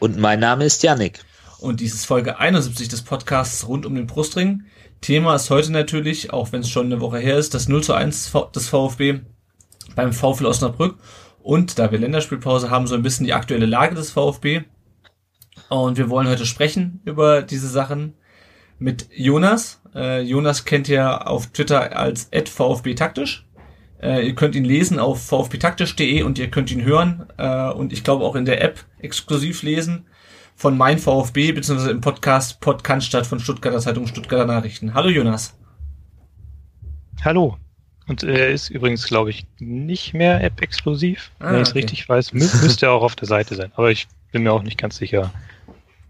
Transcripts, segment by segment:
Und mein Name ist Yannick. Und dies ist Folge 71 des Podcasts rund um den Brustring. Thema ist heute natürlich, auch wenn es schon eine Woche her ist, das 0 zu 1 des VfB beim VfL Osnabrück. Und da wir Länderspielpause haben, so ein bisschen die aktuelle Lage des VfB. Und wir wollen heute sprechen über diese Sachen mit Jonas. Äh, Jonas kennt ihr auf Twitter als VfB taktisch. Äh, ihr könnt ihn lesen auf vfbtaktisch.de und ihr könnt ihn hören äh, und ich glaube auch in der App exklusiv lesen von mein VfB beziehungsweise im Podcast Podcast von Stuttgarter Zeitung Stuttgarter Nachrichten. Hallo Jonas. Hallo. Und er ist übrigens, glaube ich, nicht mehr App-exklusiv. Ah, wenn ich es okay. richtig weiß, Mü müsste er auch auf der Seite sein. Aber ich bin mir auch nicht ganz sicher.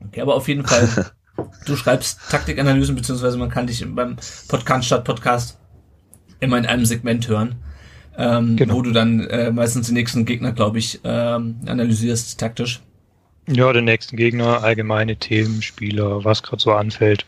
Okay, aber auf jeden Fall, du schreibst Taktikanalysen, beziehungsweise man kann dich beim Podcast Podcast immer in einem Segment hören ähm, genau. wo du dann äh, meistens den nächsten Gegner, glaube ich, ähm, analysierst taktisch. Ja, den nächsten Gegner, allgemeine Themen, Spieler, was gerade so anfällt.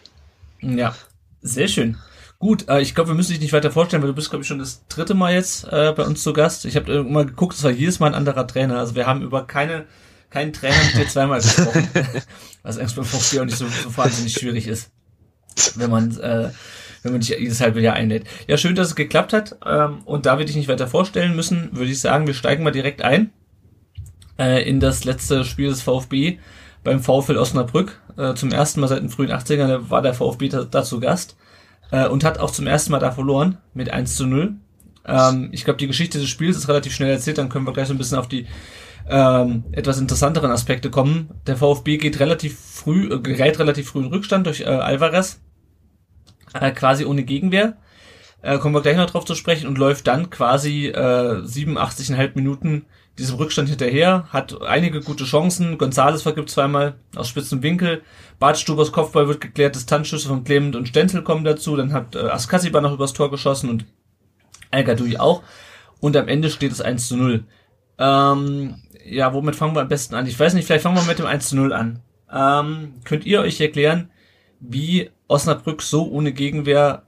Ja, sehr schön. Gut, äh, ich glaube, wir müssen dich nicht weiter vorstellen, weil du bist, glaube ich, schon das dritte Mal jetzt äh, bei uns zu Gast. Ich habe mal geguckt, es war jedes Mal ein anderer Trainer. Also wir haben über keine keinen Trainer mit dir zweimal gesprochen, was eigentlich beim VfB auch nicht so, so wahnsinnig schwierig ist, wenn man äh, wenn man dich jedes halbe Jahr einlädt. Ja, schön, dass es geklappt hat. Ähm, und da wir dich nicht weiter vorstellen müssen, würde ich sagen, wir steigen mal direkt ein äh, in das letzte Spiel des VfB beim VfL Osnabrück. Äh, zum ersten Mal seit den frühen 80ern war der VfB dazu Gast äh, und hat auch zum ersten Mal da verloren mit 1 zu 0. Ähm, ich glaube, die Geschichte des Spiels ist relativ schnell erzählt, dann können wir gleich so ein bisschen auf die ähm, etwas interessanteren Aspekte kommen. Der VfB geht relativ früh, äh, gerät relativ früh in Rückstand durch äh, Alvarez, äh, quasi ohne Gegenwehr. Äh, kommen wir gleich noch drauf zu sprechen und läuft dann quasi äh, 87,5 Minuten diesem Rückstand hinterher, hat einige gute Chancen. Gonzales vergibt zweimal aus spitzem Winkel. Bartstubers Kopfball wird geklärt, Distanzschüsse von Clement und Stenzel kommen dazu. Dann hat äh, Askasiba noch übers Tor geschossen und Gadoui auch. Und am Ende steht es 1 zu 0. Ähm, ja, womit fangen wir am besten an? Ich weiß nicht, vielleicht fangen wir mit dem 1 zu 0 an. Ähm, könnt ihr euch erklären, wie Osnabrück so ohne Gegenwehr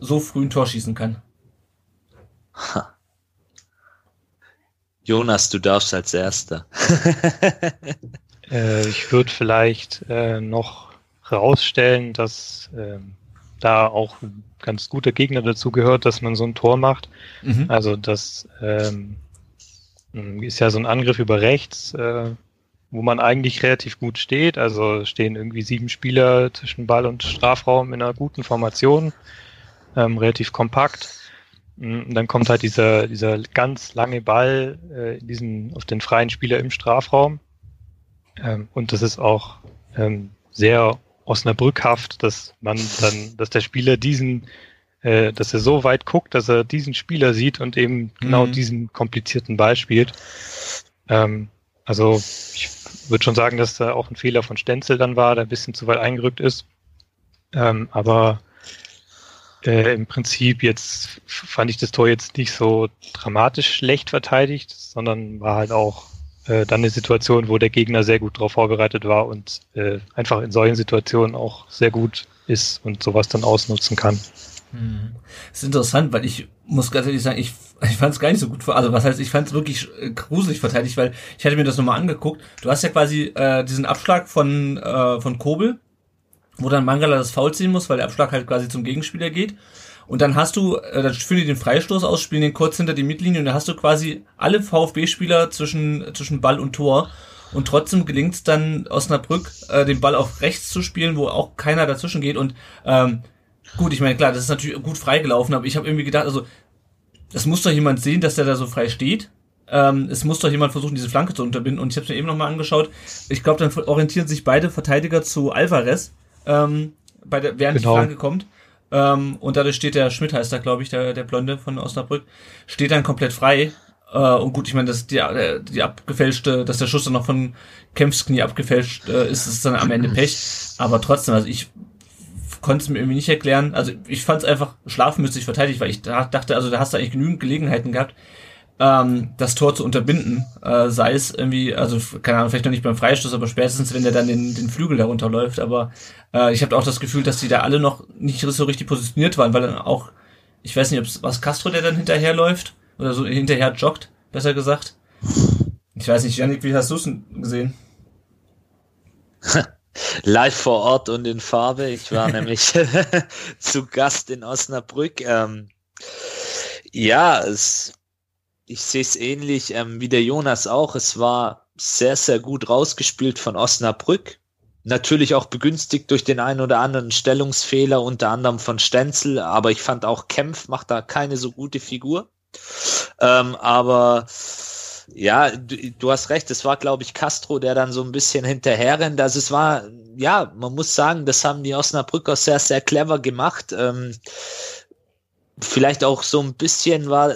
äh, so früh ein Tor schießen kann. Ha. Jonas, du darfst als Erster. äh, ich würde vielleicht äh, noch herausstellen, dass äh, da auch ein ganz guter Gegner dazu gehört, dass man so ein Tor macht. Mhm. Also das ähm, ist ja so ein Angriff über rechts, äh, wo man eigentlich relativ gut steht. Also stehen irgendwie sieben Spieler zwischen Ball und Strafraum in einer guten Formation, ähm, relativ kompakt. Mm, und dann kommt halt dieser, dieser ganz lange Ball äh, in diesen, auf den freien Spieler im Strafraum. Ähm, und das ist auch ähm, sehr Osnabrückhaft, dass man dann, dass der Spieler diesen, äh, dass er so weit guckt, dass er diesen Spieler sieht und eben genau mhm. diesen komplizierten Ball spielt. Ähm, also ich würde schon sagen, dass da auch ein Fehler von Stenzel dann war, der ein bisschen zu weit eingerückt ist. Ähm, aber äh, im Prinzip jetzt fand ich das Tor jetzt nicht so dramatisch schlecht verteidigt, sondern war halt auch äh, dann eine Situation, wo der Gegner sehr gut darauf vorbereitet war und äh, einfach in solchen Situationen auch sehr gut ist und sowas dann ausnutzen kann. Hm. Das ist interessant, weil ich muss ganz ehrlich sagen, ich, ich fand es gar nicht so gut. Also was heißt, ich fand es wirklich äh, gruselig verteidigt, weil ich hatte mir das nochmal angeguckt. Du hast ja quasi äh, diesen Abschlag von, äh, von Kobel, wo dann Mangala das Foul ziehen muss, weil der Abschlag halt quasi zum Gegenspieler geht. Und dann hast du, äh, dann führen die den Freistoß aus, spielen den kurz hinter die Mittellinie und dann hast du quasi alle VfB-Spieler zwischen, zwischen Ball und Tor. Und trotzdem gelingt es dann Osnabrück, äh, den Ball auf rechts zu spielen, wo auch keiner dazwischen geht. Und ähm, Gut, ich meine, klar, das ist natürlich gut freigelaufen, aber ich habe irgendwie gedacht, also, das muss doch jemand sehen, dass der da so frei steht. Ähm, es muss doch jemand versuchen, diese Flanke zu unterbinden. Und ich habe mir eben nochmal angeschaut. Ich glaube, dann orientieren sich beide Verteidiger zu Alvarez, ähm, bei der, während genau. die Flanke kommt. Ähm, und dadurch steht der Schmidt, heißt da, glaube ich, der, der Blonde von Osnabrück, steht dann komplett frei. Äh, und gut, ich meine, dass die, äh, die abgefälschte, dass der Schuss dann noch von Kempfs Knie abgefälscht äh, ist, ist dann am Ende Pech. Aber trotzdem, also ich konnte es mir irgendwie nicht erklären. Also ich fand es einfach schlafmützig verteidigt, weil ich dachte, also da hast du eigentlich genügend Gelegenheiten gehabt, ähm, das Tor zu unterbinden. Äh, sei es irgendwie, also keine Ahnung, vielleicht noch nicht beim Freistoß, aber spätestens, wenn der dann den, den Flügel darunter läuft. Aber äh, ich habe auch das Gefühl, dass die da alle noch nicht so richtig positioniert waren, weil dann auch, ich weiß nicht, ob es was Castro, der dann hinterherläuft oder so hinterher joggt, besser gesagt. Ich weiß nicht, Janik, wie hast du es gesehen? Live vor Ort und in Farbe. Ich war nämlich zu Gast in Osnabrück. Ähm, ja, es, ich sehe es ähnlich ähm, wie der Jonas auch. Es war sehr, sehr gut rausgespielt von Osnabrück. Natürlich auch begünstigt durch den einen oder anderen Stellungsfehler, unter anderem von Stenzel, aber ich fand auch Kempf macht da keine so gute Figur. Ähm, aber ja, du, du, hast recht, es war, glaube ich, Castro, der dann so ein bisschen hinterherrennt. Also es war, ja, man muss sagen, das haben die Osnabrücker sehr, sehr clever gemacht. Ähm, vielleicht auch so ein bisschen war,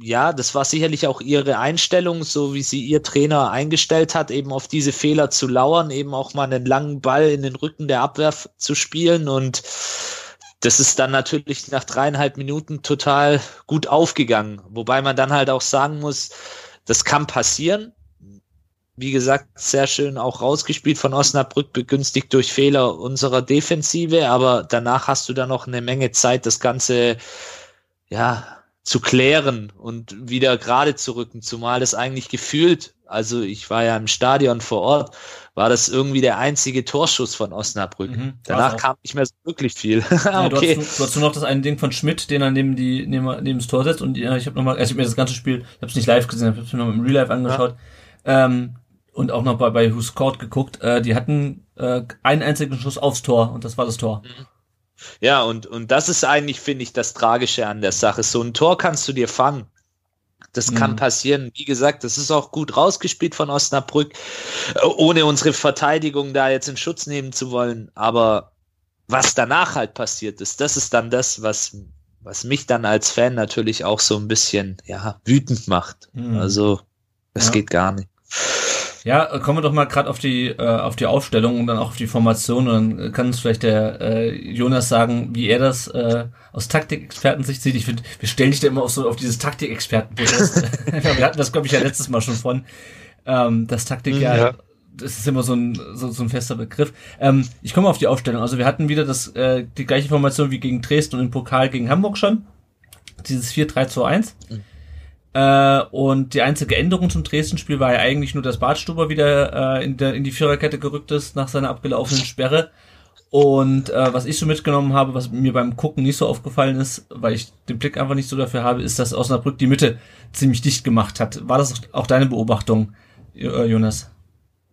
ja, das war sicherlich auch ihre Einstellung, so wie sie ihr Trainer eingestellt hat, eben auf diese Fehler zu lauern, eben auch mal einen langen Ball in den Rücken der Abwehr zu spielen und das ist dann natürlich nach dreieinhalb Minuten total gut aufgegangen. Wobei man dann halt auch sagen muss, das kann passieren. Wie gesagt, sehr schön auch rausgespielt von Osnabrück, begünstigt durch Fehler unserer Defensive, aber danach hast du dann noch eine Menge Zeit, das Ganze, ja, zu klären und wieder gerade zu rücken, zumal das eigentlich gefühlt, also ich war ja im Stadion vor Ort, war das irgendwie der einzige Torschuss von Osnabrück. Mhm, Danach kam nicht mehr so wirklich viel. ja, okay. Du hast, du hast nur noch das eine Ding von Schmidt, den er neben die neben, neben das Tor setzt und ich habe nochmal, also ich habe mir das ganze Spiel, ich habe es nicht live gesehen, ich habe es mir noch im Real Life angeschaut ja. ähm, und auch noch bei bei Who Scored geguckt. Äh, die hatten äh, einen einzigen Schuss aufs Tor und das war das Tor. Mhm. Ja, und, und das ist eigentlich, finde ich, das Tragische an der Sache. So ein Tor kannst du dir fangen. Das kann mhm. passieren. Wie gesagt, das ist auch gut rausgespielt von Osnabrück, äh, ohne unsere Verteidigung da jetzt in Schutz nehmen zu wollen. Aber was danach halt passiert ist, das ist dann das, was, was mich dann als Fan natürlich auch so ein bisschen, ja, wütend macht. Mhm. Also, das ja. geht gar nicht. Ja, kommen wir doch mal gerade auf die äh, auf die Aufstellung und dann auch auf die Formation und dann kann uns vielleicht der äh, Jonas sagen, wie er das äh, aus Taktikexperten-Sicht sieht. Ich finde, wir stellen dich da immer auf so auf dieses Taktikexperten. wir hatten das glaube ich ja letztes Mal schon von, ähm, das Taktik ja, ja das ist immer so ein, so, so ein fester Begriff. Ähm, ich komme auf die Aufstellung. Also wir hatten wieder das, äh, die gleiche Formation wie gegen Dresden und im Pokal gegen Hamburg schon. Dieses 4-3-2-1. Mhm. Äh, und die einzige Änderung zum Dresden-Spiel war ja eigentlich nur, dass Bartstuber wieder äh, in, der, in die Viererkette gerückt ist nach seiner abgelaufenen Sperre. Und äh, was ich so mitgenommen habe, was mir beim Gucken nicht so aufgefallen ist, weil ich den Blick einfach nicht so dafür habe, ist, dass Osnabrück die Mitte ziemlich dicht gemacht hat. War das auch deine Beobachtung, äh, Jonas?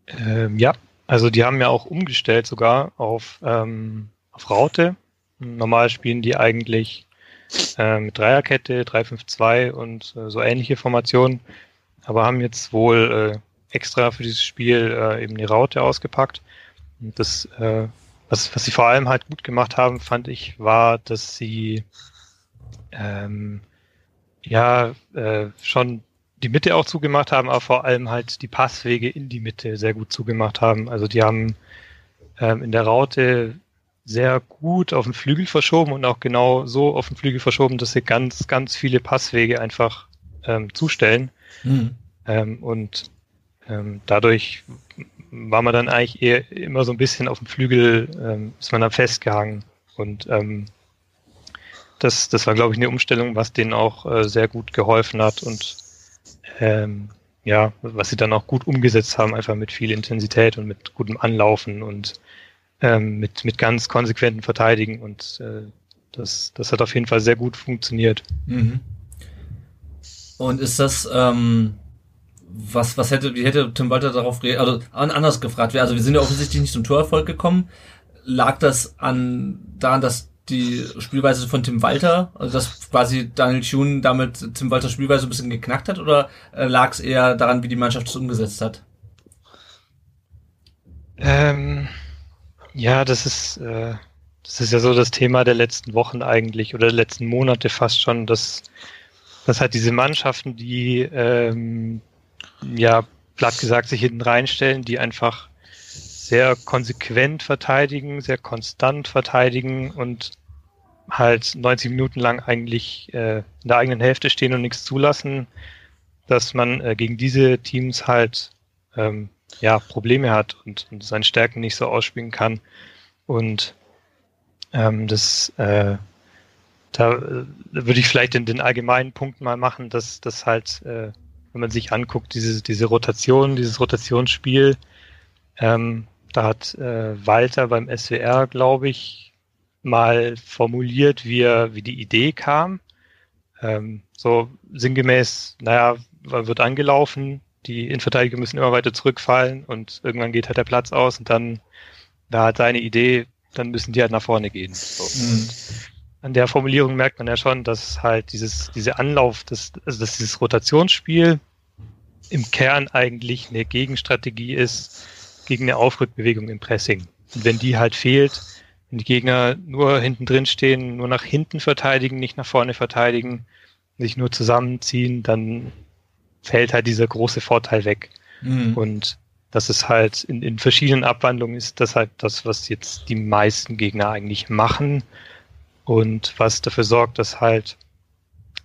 Ähm, ja, also die haben ja auch umgestellt sogar auf, ähm, auf Raute. Normal spielen die eigentlich äh, mit Dreierkette, 3-5-2 und äh, so ähnliche Formationen, aber haben jetzt wohl äh, extra für dieses Spiel äh, eben die Raute ausgepackt. Und das, äh, was, was sie vor allem halt gut gemacht haben, fand ich, war, dass sie ähm, ja äh, schon die Mitte auch zugemacht haben, aber vor allem halt die Passwege in die Mitte sehr gut zugemacht haben. Also die haben ähm, in der Raute sehr gut auf den Flügel verschoben und auch genau so auf den Flügel verschoben, dass sie ganz, ganz viele Passwege einfach ähm, zustellen. Mhm. Ähm, und ähm, dadurch war man dann eigentlich eher immer so ein bisschen auf dem Flügel, ähm, ist man dann festgehangen. Und ähm, das, das war, glaube ich, eine Umstellung, was denen auch äh, sehr gut geholfen hat und ähm, ja, was sie dann auch gut umgesetzt haben, einfach mit viel Intensität und mit gutem Anlaufen und ähm, mit, mit ganz konsequenten Verteidigen und äh, das, das hat auf jeden Fall sehr gut funktioniert. Mhm. Und ist das, ähm, was, was hätte, wie hätte Tim Walter darauf reagiert, also anders gefragt, also wir sind ja offensichtlich nicht zum Torerfolg gekommen. Lag das an, daran, dass die Spielweise von Tim Walter, also dass quasi Daniel Thune damit Tim Walters Spielweise ein bisschen geknackt hat, oder äh, lag es eher daran, wie die Mannschaft es umgesetzt hat? Ähm, ja, das ist, äh, das ist ja so das Thema der letzten Wochen eigentlich oder der letzten Monate fast schon, dass dass halt diese Mannschaften, die ähm, ja platt gesagt sich hinten reinstellen, die einfach sehr konsequent verteidigen, sehr konstant verteidigen und halt 90 Minuten lang eigentlich äh, in der eigenen Hälfte stehen und nichts zulassen, dass man äh, gegen diese Teams halt ähm, ja Probleme hat und, und seine Stärken nicht so ausspielen kann. Und ähm, das äh, da äh, würde ich vielleicht in den allgemeinen Punkt mal machen, dass das halt, äh, wenn man sich anguckt, diese, diese Rotation, dieses Rotationsspiel, ähm, da hat äh, Walter beim SWR, glaube ich, mal formuliert, wie, er, wie die Idee kam. Ähm, so sinngemäß, naja, wird angelaufen, die Innenverteidiger müssen immer weiter zurückfallen und irgendwann geht halt der Platz aus und dann, da hat seine Idee, dann müssen die halt nach vorne gehen. So. Mhm. An der Formulierung merkt man ja schon, dass halt dieses, diese Anlauf, das, also dass dieses Rotationsspiel im Kern eigentlich eine Gegenstrategie ist gegen eine Aufrückbewegung im Pressing. Und wenn die halt fehlt, wenn die Gegner nur hinten drin stehen, nur nach hinten verteidigen, nicht nach vorne verteidigen, sich nur zusammenziehen, dann fällt halt dieser große Vorteil weg. Mhm. Und das ist halt in, in verschiedenen Abwandlungen ist das halt das, was jetzt die meisten Gegner eigentlich machen und was dafür sorgt, dass halt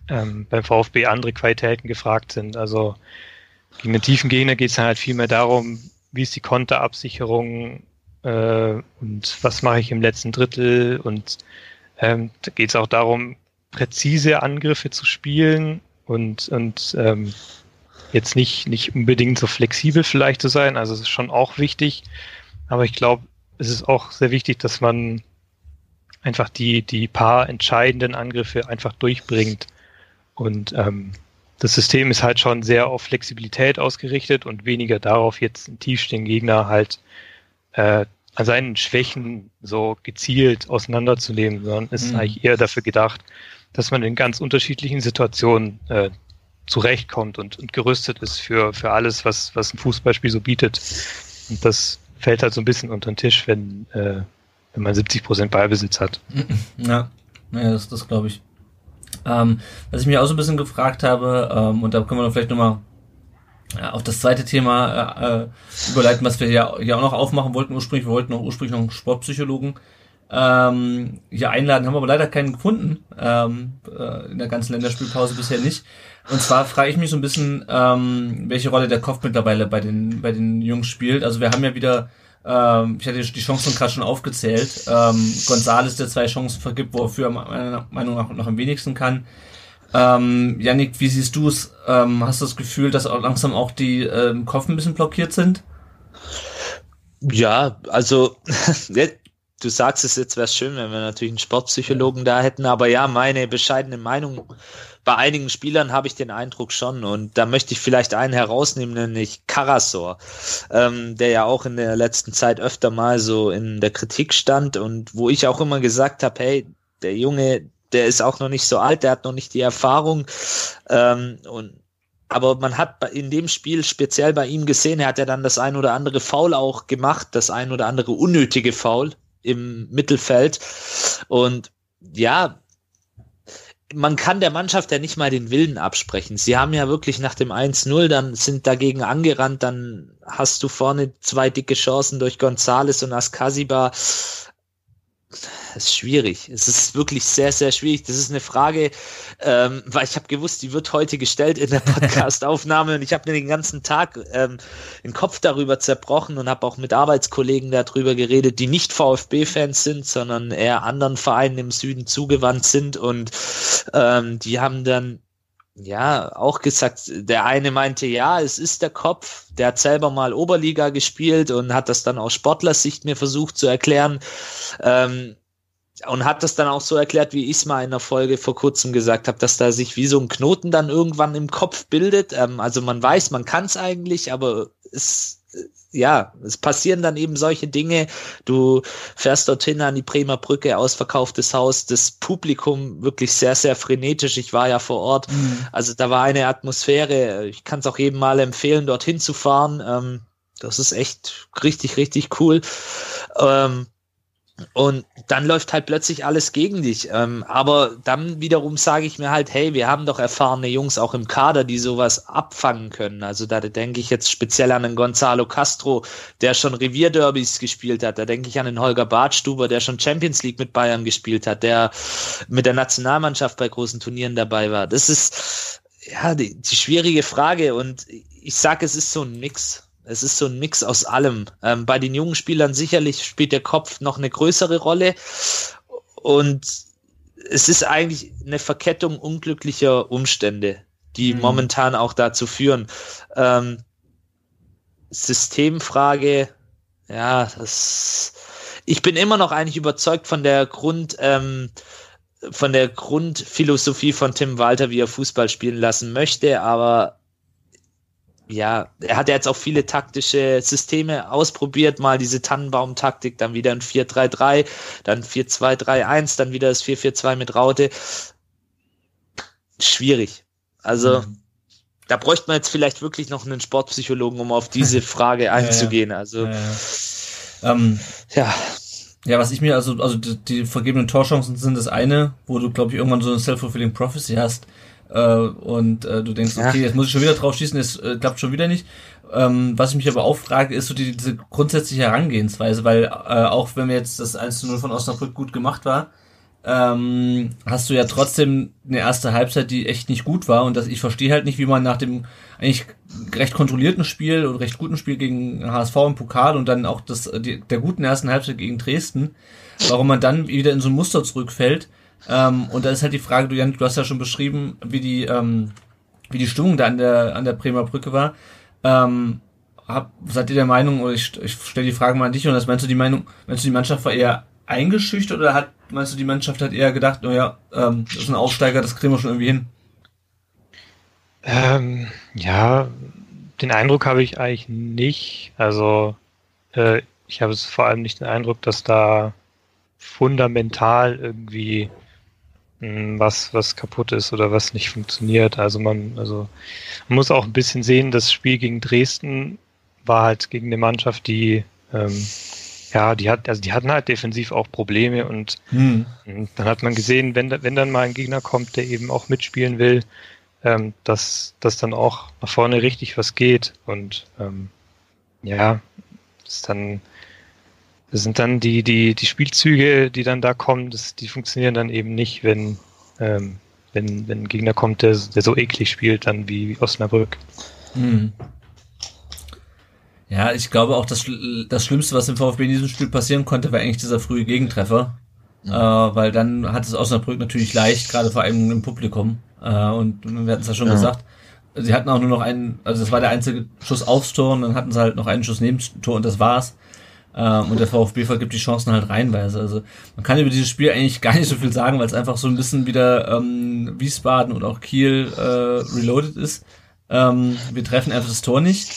ähm, beim VfB andere Qualitäten gefragt sind. Also gegen den tiefen Gegner geht es halt viel mehr darum, wie ist die Konterabsicherung äh, und was mache ich im letzten Drittel und ähm, da geht es auch darum, präzise Angriffe zu spielen und, und ähm, jetzt nicht, nicht unbedingt so flexibel vielleicht zu sein. Also es ist schon auch wichtig. Aber ich glaube, es ist auch sehr wichtig, dass man einfach die, die paar entscheidenden Angriffe einfach durchbringt. Und ähm, das System ist halt schon sehr auf Flexibilität ausgerichtet und weniger darauf, jetzt einen tiefstehenden Gegner halt äh, an seinen Schwächen so gezielt auseinanderzunehmen, sondern ist mhm. eigentlich eher dafür gedacht, dass man in ganz unterschiedlichen Situationen äh, zurechtkommt und, und gerüstet ist für, für alles, was, was ein Fußballspiel so bietet. Und das fällt halt so ein bisschen unter den Tisch, wenn, äh, wenn man 70 Prozent Ballbesitz hat. Ja, ja das, das glaube ich. Ähm, was ich mich auch so ein bisschen gefragt habe, ähm, und da können wir vielleicht nochmal ja, auf das zweite Thema äh, äh, überleiten, was wir hier, hier auch noch aufmachen wollten ursprünglich. Wir wollten auch ursprünglich noch einen Sportpsychologen ähm, hier einladen, haben aber leider keinen gefunden ähm, äh, in der ganzen Länderspielpause bisher nicht. Und zwar frage ich mich so ein bisschen, ähm, welche Rolle der Kopf mittlerweile bei den bei den Jungs spielt. Also wir haben ja wieder ähm, ich hatte die Chancen gerade schon aufgezählt. Ähm, Gonzales, der zwei Chancen vergibt, wofür er meiner Meinung nach noch am wenigsten kann. Ähm, Yannick, wie siehst du es? Ähm, hast du das Gefühl, dass auch langsam auch die ähm, Kopf ein bisschen blockiert sind? Ja, also du sagst es jetzt, wäre schön, wenn wir natürlich einen Sportpsychologen da hätten, aber ja, meine bescheidene Meinung bei einigen Spielern habe ich den Eindruck schon und da möchte ich vielleicht einen herausnehmen, nämlich Karasor, ähm, der ja auch in der letzten Zeit öfter mal so in der Kritik stand und wo ich auch immer gesagt habe, hey, der Junge, der ist auch noch nicht so alt, der hat noch nicht die Erfahrung ähm, und aber man hat in dem Spiel speziell bei ihm gesehen, er hat ja dann das ein oder andere Foul auch gemacht, das ein oder andere unnötige Foul im Mittelfeld. Und ja, man kann der Mannschaft ja nicht mal den Willen absprechen. Sie haben ja wirklich nach dem 1-0, dann sind dagegen angerannt, dann hast du vorne zwei dicke Chancen durch Gonzales und Askasiba das ist schwierig. Es ist wirklich sehr, sehr schwierig. Das ist eine Frage, ähm, weil ich habe gewusst, die wird heute gestellt in der Podcast-Aufnahme und ich habe mir den ganzen Tag ähm, den Kopf darüber zerbrochen und habe auch mit Arbeitskollegen darüber geredet, die nicht VfB-Fans sind, sondern eher anderen Vereinen im Süden zugewandt sind und ähm, die haben dann ja, auch gesagt, der eine meinte, ja, es ist der Kopf, der hat selber mal Oberliga gespielt und hat das dann aus Sportlersicht mir versucht zu erklären. Ähm, und hat das dann auch so erklärt, wie ich es mal in der Folge vor kurzem gesagt habe, dass da sich wie so ein Knoten dann irgendwann im Kopf bildet. Ähm, also man weiß, man kann es eigentlich, aber es ja, es passieren dann eben solche Dinge. Du fährst dorthin an die Bremer Brücke, ausverkauftes Haus, das Publikum wirklich sehr, sehr frenetisch. Ich war ja vor Ort. Mhm. Also da war eine Atmosphäre. Ich kann es auch jedem mal empfehlen, dorthin zu fahren. Ähm, das ist echt richtig, richtig cool. Ähm, Und dann läuft halt plötzlich alles gegen dich. Ähm, aber dann wiederum sage ich mir halt, hey, wir haben doch erfahrene Jungs auch im Kader, die sowas abfangen können. Also da denke ich jetzt speziell an den Gonzalo Castro, der schon Revierderbys gespielt hat. Da denke ich an den Holger Bartstuber, der schon Champions League mit Bayern gespielt hat, der mit der Nationalmannschaft bei großen Turnieren dabei war. Das ist ja die, die schwierige Frage und ich sage, es ist so ein Mix. Es ist so ein Mix aus allem. Ähm, bei den jungen Spielern sicherlich spielt der Kopf noch eine größere Rolle. Und es ist eigentlich eine Verkettung unglücklicher Umstände, die mhm. momentan auch dazu führen. Ähm, Systemfrage, ja, das, ich bin immer noch eigentlich überzeugt von der Grund, ähm, von der Grundphilosophie von Tim Walter, wie er Fußball spielen lassen möchte, aber ja, er hat ja jetzt auch viele taktische Systeme ausprobiert, mal diese Tannenbaum-Taktik, dann wieder ein 4-3-3, dann 4-2-3-1, dann wieder das 4-4-2 mit Raute. Schwierig. Also, mhm. da bräuchte man jetzt vielleicht wirklich noch einen Sportpsychologen, um auf diese Frage einzugehen. Also, ja, ja. Ähm, ja. Ja, was ich mir, also, also die, die vergebenen Torchancen sind das eine, wo du, glaube ich, irgendwann so eine self-fulfilling prophecy hast äh, und äh, du denkst, okay, jetzt muss ich schon wieder drauf schießen, es äh, klappt schon wieder nicht. Ähm, was ich mich aber auch frage, ist so die, diese grundsätzliche Herangehensweise, weil äh, auch wenn mir jetzt das 1 0 von Osnabrück gut gemacht war, ähm, hast du ja trotzdem eine erste Halbzeit, die echt nicht gut war und das, ich verstehe halt nicht, wie man nach dem eigentlich recht kontrollierten Spiel und recht guten Spiel gegen HSV im Pokal und dann auch das, die, der guten ersten Halbzeit gegen Dresden, warum man dann wieder in so ein Muster zurückfällt, ähm, und da ist halt die Frage, du Jan, du hast ja schon beschrieben, wie die, ähm, wie die Stimmung da an der, an der Bremer Brücke war. Ähm, hab, seid ihr der Meinung, oder ich, ich stelle die Frage mal an dich, und das meinst du die Meinung, meinst du die Mannschaft war eher eingeschüchtert oder hat, meinst du die Mannschaft hat eher gedacht, naja, ähm, das ist ein Aufsteiger, das kriegen wir schon irgendwie hin? Ähm, ja, den Eindruck habe ich eigentlich nicht. Also äh, ich habe es vor allem nicht den Eindruck, dass da fundamental irgendwie was, was kaputt ist oder was nicht funktioniert. Also man, also man muss auch ein bisschen sehen, das Spiel gegen Dresden war halt gegen eine Mannschaft, die ähm, ja, die hat, also die hatten halt defensiv auch Probleme und, hm. und dann hat man gesehen, wenn, wenn dann mal ein Gegner kommt, der eben auch mitspielen will, ähm, dass, dass dann auch nach vorne richtig was geht und ähm, ja, ist dann das sind dann die, die, die Spielzüge, die dann da kommen, das, die funktionieren dann eben nicht, wenn, ähm, wenn, wenn ein Gegner kommt, der, der so eklig spielt, dann wie Osnabrück. Hm. Ja, ich glaube auch, das, das Schlimmste, was im VfB in diesem Spiel passieren konnte, war eigentlich dieser frühe Gegentreffer. Mhm. Äh, weil dann hat es Osnabrück natürlich leicht, gerade vor allem im Publikum. Äh, und wir hatten es ja schon ja. gesagt, sie hatten auch nur noch einen, also das war der einzige Schuss aufs Tor und dann hatten sie halt noch einen Schuss neben Tor und das war's. Ähm, und der VfB vergibt die Chancen halt reinweise. Also man kann über dieses Spiel eigentlich gar nicht so viel sagen, weil es einfach so ein bisschen wieder ähm, Wiesbaden und auch Kiel äh, reloaded ist. Ähm, wir treffen einfach das Tor nicht.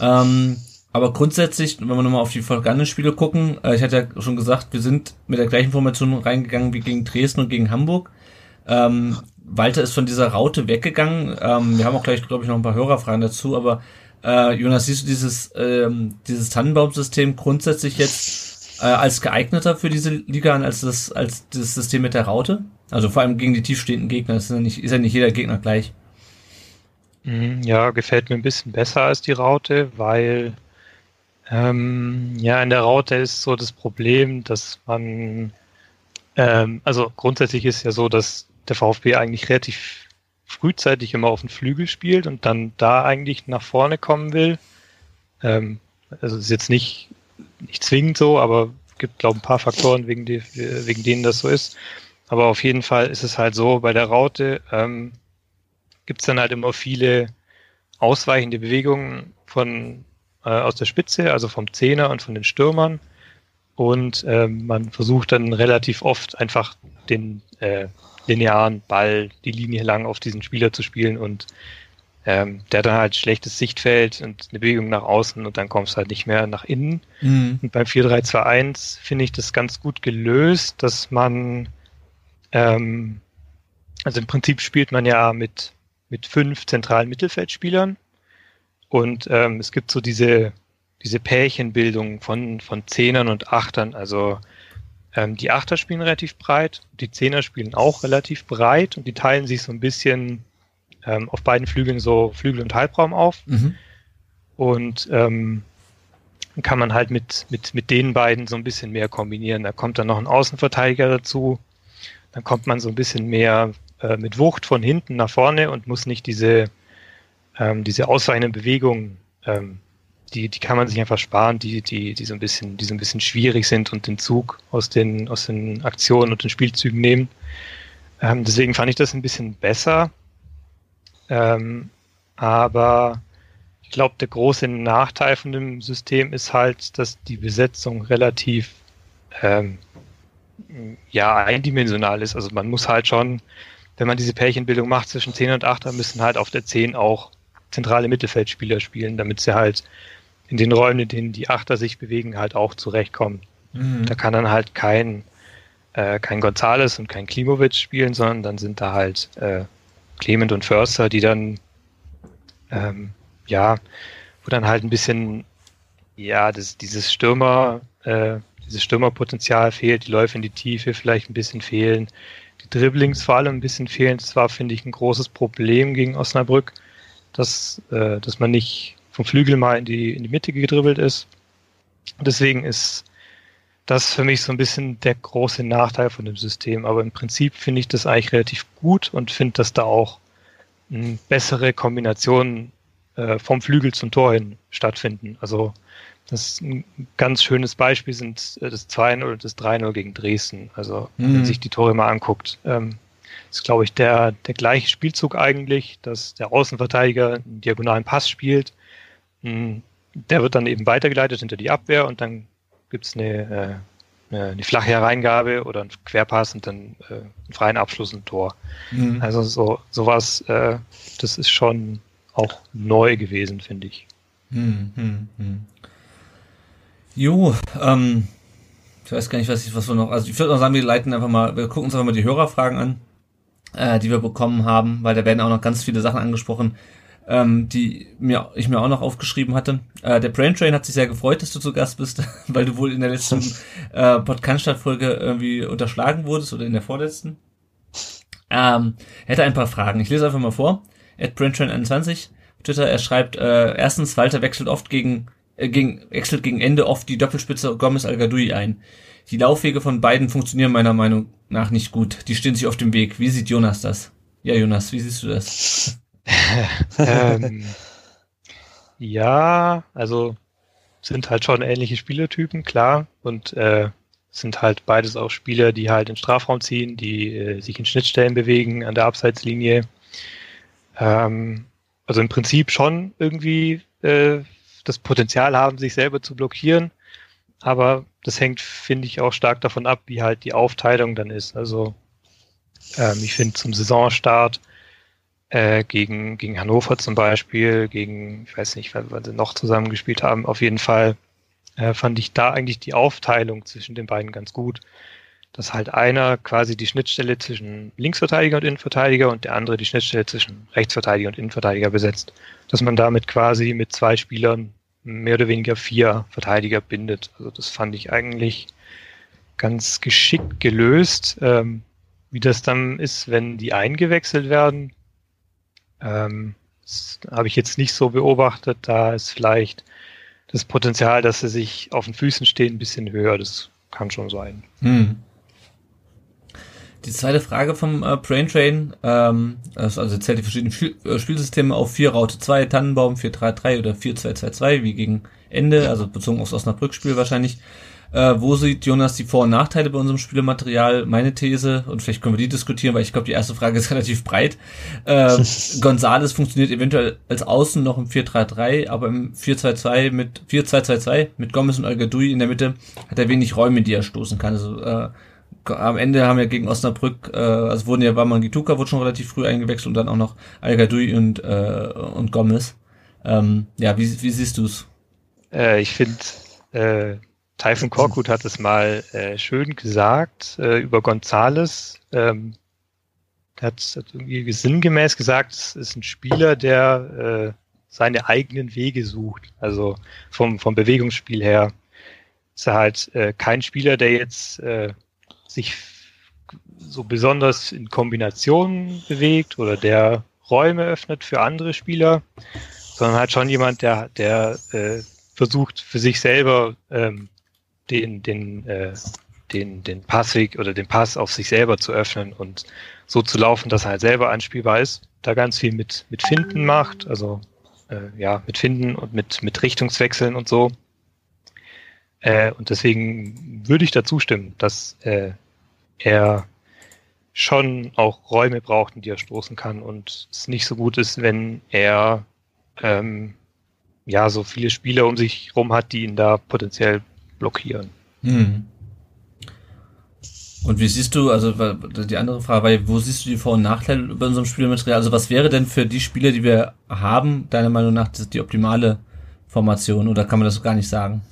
Ähm, aber grundsätzlich, wenn wir nochmal auf die vergangenen Spiele gucken, äh, ich hatte ja schon gesagt, wir sind mit der gleichen Formation reingegangen wie gegen Dresden und gegen Hamburg. Ähm, Walter ist von dieser Raute weggegangen. Ähm, wir haben auch gleich, glaube ich, noch ein paar Hörerfragen dazu, aber äh, Jonas, siehst du dieses, ähm, dieses Tannenbaumsystem grundsätzlich jetzt äh, als geeigneter für diese Liga an als das, als das System mit der Raute? Also vor allem gegen die tiefstehenden Gegner. Ist ja nicht, ist ja nicht jeder Gegner gleich. Mhm, ja, gefällt mir ein bisschen besser als die Raute, weil ähm, ja, in der Raute ist so das Problem, dass man ähm, also grundsätzlich ist ja so, dass der VfB eigentlich relativ frühzeitig immer auf den Flügel spielt und dann da eigentlich nach vorne kommen will. Ähm, also ist jetzt nicht, nicht zwingend so, aber gibt, glaube ich, ein paar Faktoren, wegen, die, wegen denen das so ist. Aber auf jeden Fall ist es halt so, bei der Raute ähm, gibt es dann halt immer viele ausweichende Bewegungen von äh, aus der Spitze, also vom Zehner und von den Stürmern. Und ähm, man versucht dann relativ oft einfach den äh, linearen Ball die Linie lang auf diesen Spieler zu spielen und ähm, der hat dann halt schlechtes Sichtfeld und eine Bewegung nach außen und dann kommst du halt nicht mehr nach innen. Mhm. Und beim 4-3-2-1 finde ich das ganz gut gelöst, dass man ähm, also im Prinzip spielt man ja mit, mit fünf zentralen Mittelfeldspielern und ähm, es gibt so diese, diese Pärchenbildung von, von Zehnern und Achtern, also Ähm, die Achter spielen relativ breit, die Zehner spielen auch relativ breit und die teilen sich so ein bisschen ähm, auf beiden Flügeln so Flügel und Halbraum auf. Mhm. Und ähm, kann man halt mit, mit, mit den beiden so ein bisschen mehr kombinieren. Da kommt dann noch ein Außenverteidiger dazu. Dann kommt man so ein bisschen mehr äh, mit Wucht von hinten nach vorne und muss nicht diese, ähm, diese ausweichenden Bewegungen, ähm, die, die kann man sich einfach sparen, die, die, die so ein bisschen, die so ein bisschen schwierig sind und den Zug aus den, aus den Aktionen und den Spielzügen nehmen. Ähm, deswegen fand ich das ein bisschen besser. Ähm, aber ich glaube, der große Nachteil von dem System ist halt, dass die Besetzung relativ ähm, ja eindimensional ist. Also man muss halt schon, wenn man diese Pärchenbildung macht zwischen 10 und 8, dann müssen halt auf der 10 auch zentrale Mittelfeldspieler spielen, damit sie halt in den Räumen, in denen die Achter sich bewegen, halt auch zurechtkommen. Mhm. Da kann dann halt kein, äh, kein Gonzales und kein Klimovic spielen, sondern dann sind da halt äh, Clement und Förster, die dann ähm, ja, wo dann halt ein bisschen, ja, das, dieses Stürmer, äh, dieses Stürmerpotenzial fehlt, die Läufe in die Tiefe vielleicht ein bisschen fehlen, die Dribblings vor allem ein bisschen fehlen. Das war, finde ich, ein großes Problem gegen Osnabrück, dass, äh, dass man nicht vom Flügel mal in die, in die Mitte gedribbelt ist. Deswegen ist das für mich so ein bisschen der große Nachteil von dem System. Aber im Prinzip finde ich das eigentlich relativ gut und finde, dass da auch eine bessere Kombination äh, vom Flügel zum Tor hin stattfinden. Also das ist ein ganz schönes Beispiel sind äh, das 2-0 und das 3-0 gegen Dresden. Also mhm. wenn man sich die Tore mal anguckt, ähm, ist, glaube ich, der, der gleiche Spielzug eigentlich, dass der Außenverteidiger einen diagonalen Pass spielt. Hm, der wird dann eben weitergeleitet hinter die Abwehr und dann gibt es eine, äh, eine flache Hereingabe oder einen Querpass und dann äh, einen freien Abschluss und Tor. Mhm. Also so sowas, äh, das ist schon auch neu gewesen, finde ich. Hm, hm, hm. Jo, ähm, ich weiß gar nicht, was ich, was wir noch, also ich würde mal sagen, wir leiten einfach mal, wir gucken uns einfach mal die Hörerfragen an, äh, die wir bekommen haben, weil da werden auch noch ganz viele Sachen angesprochen, ähm, die mir, ich mir auch noch aufgeschrieben hatte. Äh, der Brain Train hat sich sehr gefreut, dass du zu Gast bist, weil du wohl in der letzten äh, Podcast-Folge irgendwie unterschlagen wurdest oder in der vorletzten. Ähm, er hätte ein paar Fragen. Ich lese einfach mal vor at Brenttrain21 Twitter. Er schreibt, äh, erstens, Walter wechselt oft gegen, äh, gegen, wechselt gegen Ende oft die Doppelspitze Gomez Al ein. Die Laufwege von beiden funktionieren meiner Meinung nach nicht gut. Die stehen sich auf dem Weg. Wie sieht Jonas das? Ja, Jonas, wie siehst du das? ähm, ja, also sind halt schon ähnliche Spielertypen, klar. Und äh, sind halt beides auch Spieler, die halt in Strafraum ziehen, die äh, sich in Schnittstellen bewegen an der Abseitslinie. Ähm, also im Prinzip schon irgendwie äh, das Potenzial haben, sich selber zu blockieren. Aber das hängt, finde ich, auch stark davon ab, wie halt die Aufteilung dann ist. Also ähm, ich finde zum Saisonstart äh, gegen, gegen Hannover zum Beispiel, gegen, ich weiß nicht, wann, sie noch zusammengespielt haben, auf jeden Fall äh, fand ich da eigentlich die Aufteilung zwischen den beiden ganz gut dass halt einer quasi die Schnittstelle zwischen Linksverteidiger und Innenverteidiger und der andere die Schnittstelle zwischen Rechtsverteidiger und Innenverteidiger besetzt. Dass man damit quasi mit zwei Spielern mehr oder weniger vier Verteidiger bindet. Also das fand ich eigentlich ganz geschickt gelöst. Ähm, wie das dann ist, wenn die eingewechselt werden, ähm, das habe ich jetzt nicht so beobachtet. Da ist vielleicht das Potenzial, dass sie sich auf den Füßen stehen, ein bisschen höher. Das kann schon sein. Hm. Die zweite Frage vom äh, Brain Train, ähm, also, also zählt die verschiedenen Spiel äh, Spielsysteme auf 4 Raute 2, Tannenbaum 4-3-3 oder 4-2-2-2, wie gegen Ende, also bezogen aufs Osnabrück-Spiel wahrscheinlich. Äh, wo sieht Jonas die Vor- und Nachteile bei unserem Spielematerial? Meine These, und vielleicht können wir die diskutieren, weil ich glaube, die erste Frage ist relativ breit. Äh, Gonzales funktioniert eventuell als Außen noch im 4-3-3, aber im 4-2-2 mit 4-2-2-2 mit Gomez und al in der Mitte hat er wenig Räume, die er stoßen kann. Also äh, am Ende haben wir gegen Osnabrück, äh, also wurden ja Waman Gituka wurde schon relativ früh eingewechselt und dann auch noch Al und, äh, und Gomez. Ähm, ja, wie, wie siehst du es? Äh, ich finde, äh, Typhon Korkut hat es mal äh, schön gesagt äh, über Gonzales. Ähm, hat, hat irgendwie sinngemäß gesagt, es ist ein Spieler, der äh, seine eigenen Wege sucht. Also vom, vom Bewegungsspiel her ist er halt äh, kein Spieler, der jetzt äh, sich so besonders in Kombinationen bewegt oder der Räume öffnet für andere Spieler, sondern halt schon jemand, der, der äh, versucht für sich selber ähm, den, den, äh, den, den Passweg oder den Pass auf sich selber zu öffnen und so zu laufen, dass er halt selber anspielbar ist. Da ganz viel mit, mit Finden macht, also äh, ja, mit Finden und mit, mit Richtungswechseln und so. Äh, und deswegen würde ich dazu stimmen, dass äh, er schon auch Räume braucht, in die er stoßen kann und es nicht so gut ist, wenn er ähm, ja so viele Spieler um sich rum hat, die ihn da potenziell blockieren. Hm. Und wie siehst du, also die andere Frage war, wo siehst du die Vor- und Nachteile bei unserem Spielmaterial? Also was wäre denn für die Spieler, die wir haben, deiner Meinung nach die optimale Formation oder kann man das gar nicht sagen?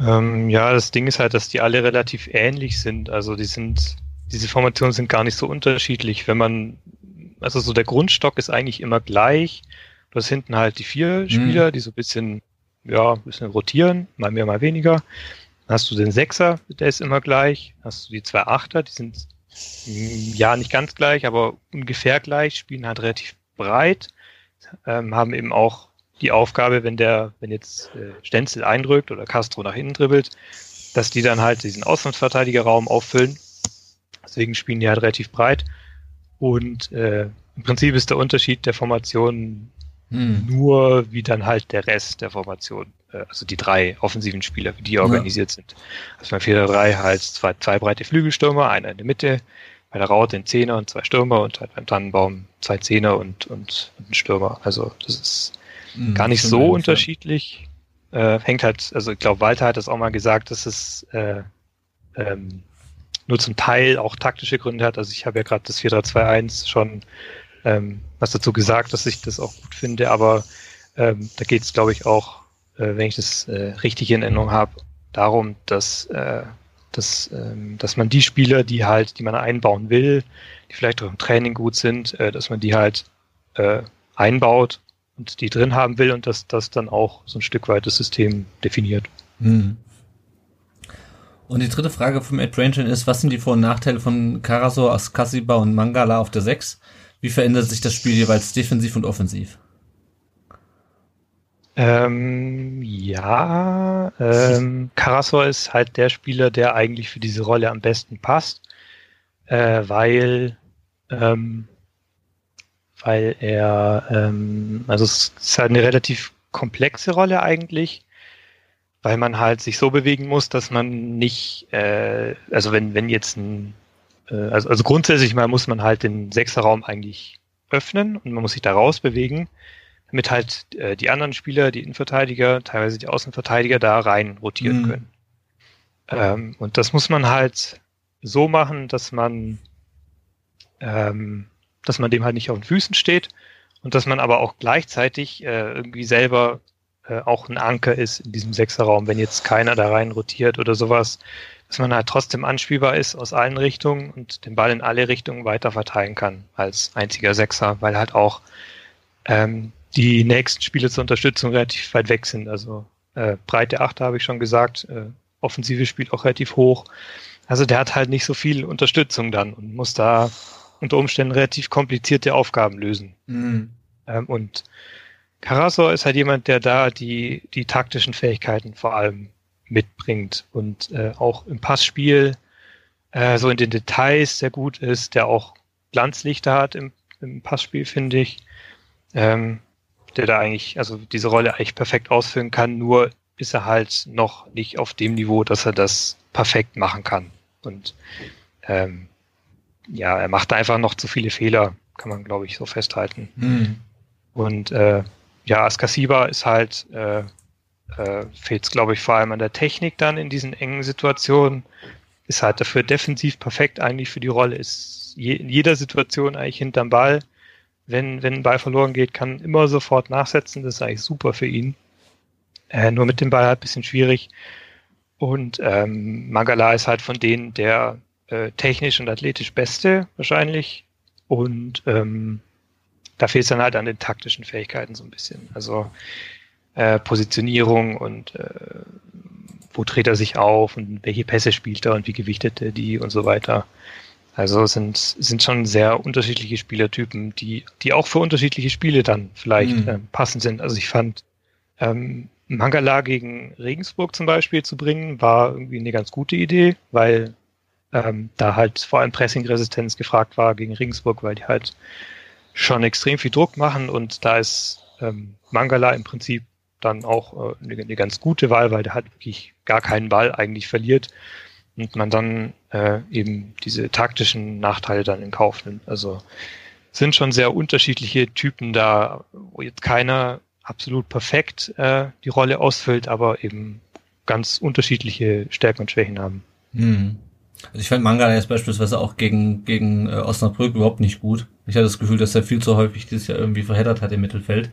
Ähm, ja, das Ding ist halt, dass die alle relativ ähnlich sind. Also die sind diese Formationen sind gar nicht so unterschiedlich. Wenn man, also so der Grundstock ist eigentlich immer gleich. Du hast hinten halt die vier mhm. Spieler, mhm. die so ein bisschen, ja, ein bisschen rotieren, mal mehr, mal weniger. Dann hast du den Sechser, der ist immer gleich. Dann hast du die zwei Achter, die sind mm, ja nicht ganz gleich, aber ungefähr gleich, spielen halt relativ breit, ähm, haben eben auch die Aufgabe, wenn der, wenn jetzt äh, Stenzel eindrückt oder Castro nach hinten dribbelt, dass die dann halt diesen Auslandsverteidigerraum auffüllen Deswegen spielen die halt relativ breit. Und äh, im Prinzip ist der Unterschied der Formation hm. nur, wie dann halt der Rest der Formation, äh, also die drei offensiven Spieler, wie die organisiert ja. sind. Also beim 4-3 halt zwei, zwei breite Flügelstürmer, einer in der Mitte, bei der Raute ein Zehner und zwei Stürmer und halt beim Tannenbaum zwei Zehner und, und, und ein Stürmer. Also das ist hm, gar nicht so unterschiedlich. Äh, hängt halt, also ich glaube, Walter hat das auch mal gesagt, dass es äh, ähm, nur zum Teil auch taktische Gründe hat. Also ich habe ja gerade das 4-3-2-1 schon ähm, was dazu gesagt, dass ich das auch gut finde, aber ähm, da geht es, glaube ich, auch, äh, wenn ich das äh, richtig in Erinnerung habe, darum, dass, äh, dass, ähm, dass man die Spieler, die halt, die man einbauen will, die vielleicht auch im Training gut sind, äh, dass man die halt äh, einbaut und die drin haben will und dass das dann auch so ein Stück weit das System definiert. Mhm. Und die dritte Frage vom Ed Rangen ist, was sind die Vor- und Nachteile von Karasor, Askasiba und Mangala auf der 6? Wie verändert sich das Spiel jeweils defensiv und offensiv? Ähm, ja, ähm, Karasor ist halt der Spieler, der eigentlich für diese Rolle am besten passt, äh, weil, ähm, weil er, ähm, also es ist halt eine relativ komplexe Rolle eigentlich weil man halt sich so bewegen muss, dass man nicht, äh, also wenn, wenn jetzt ein, also, also grundsätzlich mal muss man halt den Sechserraum eigentlich öffnen und man muss sich da raus bewegen, damit halt äh, die anderen Spieler, die Innenverteidiger, teilweise die Außenverteidiger da rein rotieren mhm. können. Ähm, und das muss man halt so machen, dass man, ähm, dass man dem halt nicht auf den Füßen steht und dass man aber auch gleichzeitig äh, irgendwie selber äh, auch ein Anker ist in diesem Sechserraum, wenn jetzt keiner da rein rotiert oder sowas, dass man halt trotzdem anspielbar ist aus allen Richtungen und den Ball in alle Richtungen weiter verteilen kann als einziger Sechser, weil halt auch ähm, die nächsten Spiele zur Unterstützung relativ weit weg sind. Also äh, breite Achter habe ich schon gesagt, äh, Offensive spielt auch relativ hoch. Also der hat halt nicht so viel Unterstützung dann und muss da unter Umständen relativ komplizierte Aufgaben lösen. Mhm. Ähm, und Karasor ist halt jemand, der da die, die taktischen Fähigkeiten vor allem mitbringt und äh, auch im Passspiel äh, so in den Details sehr gut ist, der auch Glanzlichter hat im, im Passspiel, finde ich. Ähm, der da eigentlich, also diese Rolle eigentlich perfekt ausfüllen kann, nur ist er halt noch nicht auf dem Niveau, dass er das perfekt machen kann. Und ähm, ja, er macht einfach noch zu viele Fehler, kann man, glaube ich, so festhalten. Mhm. Und äh, ja, Askasiba ist halt, äh, äh, fehlt es, glaube ich, vor allem an der Technik dann in diesen engen Situationen. Ist halt dafür defensiv perfekt eigentlich für die Rolle, ist je, in jeder Situation eigentlich hinterm Ball. Wenn, wenn ein Ball verloren geht, kann immer sofort nachsetzen. Das ist eigentlich super für ihn. Äh, nur mit dem Ball halt ein bisschen schwierig. Und ähm, Mangala ist halt von denen der äh, technisch und athletisch Beste wahrscheinlich. Und ähm, da fehlt es dann halt an den taktischen Fähigkeiten so ein bisschen. Also äh, Positionierung und äh, wo dreht er sich auf und welche Pässe spielt er und wie gewichtet er die und so weiter. Also sind, sind schon sehr unterschiedliche Spielertypen, die, die auch für unterschiedliche Spiele dann vielleicht mhm. äh, passend sind. Also ich fand ähm, Mangala gegen Regensburg zum Beispiel zu bringen, war irgendwie eine ganz gute Idee, weil ähm, da halt vor allem Pressing-Resistenz gefragt war gegen Regensburg, weil die halt schon extrem viel Druck machen und da ist ähm, Mangala im Prinzip dann auch äh, eine, eine ganz gute Wahl, weil der halt wirklich gar keinen Ball eigentlich verliert und man dann äh, eben diese taktischen Nachteile dann in Kauf nimmt. Also sind schon sehr unterschiedliche Typen da, wo jetzt keiner absolut perfekt äh, die Rolle ausfüllt, aber eben ganz unterschiedliche Stärken und Schwächen haben. Mhm. Also ich fand Manga jetzt beispielsweise auch gegen, gegen äh, Osnabrück überhaupt nicht gut. Ich hatte das Gefühl, dass er viel zu häufig dieses Jahr irgendwie verheddert hat im Mittelfeld.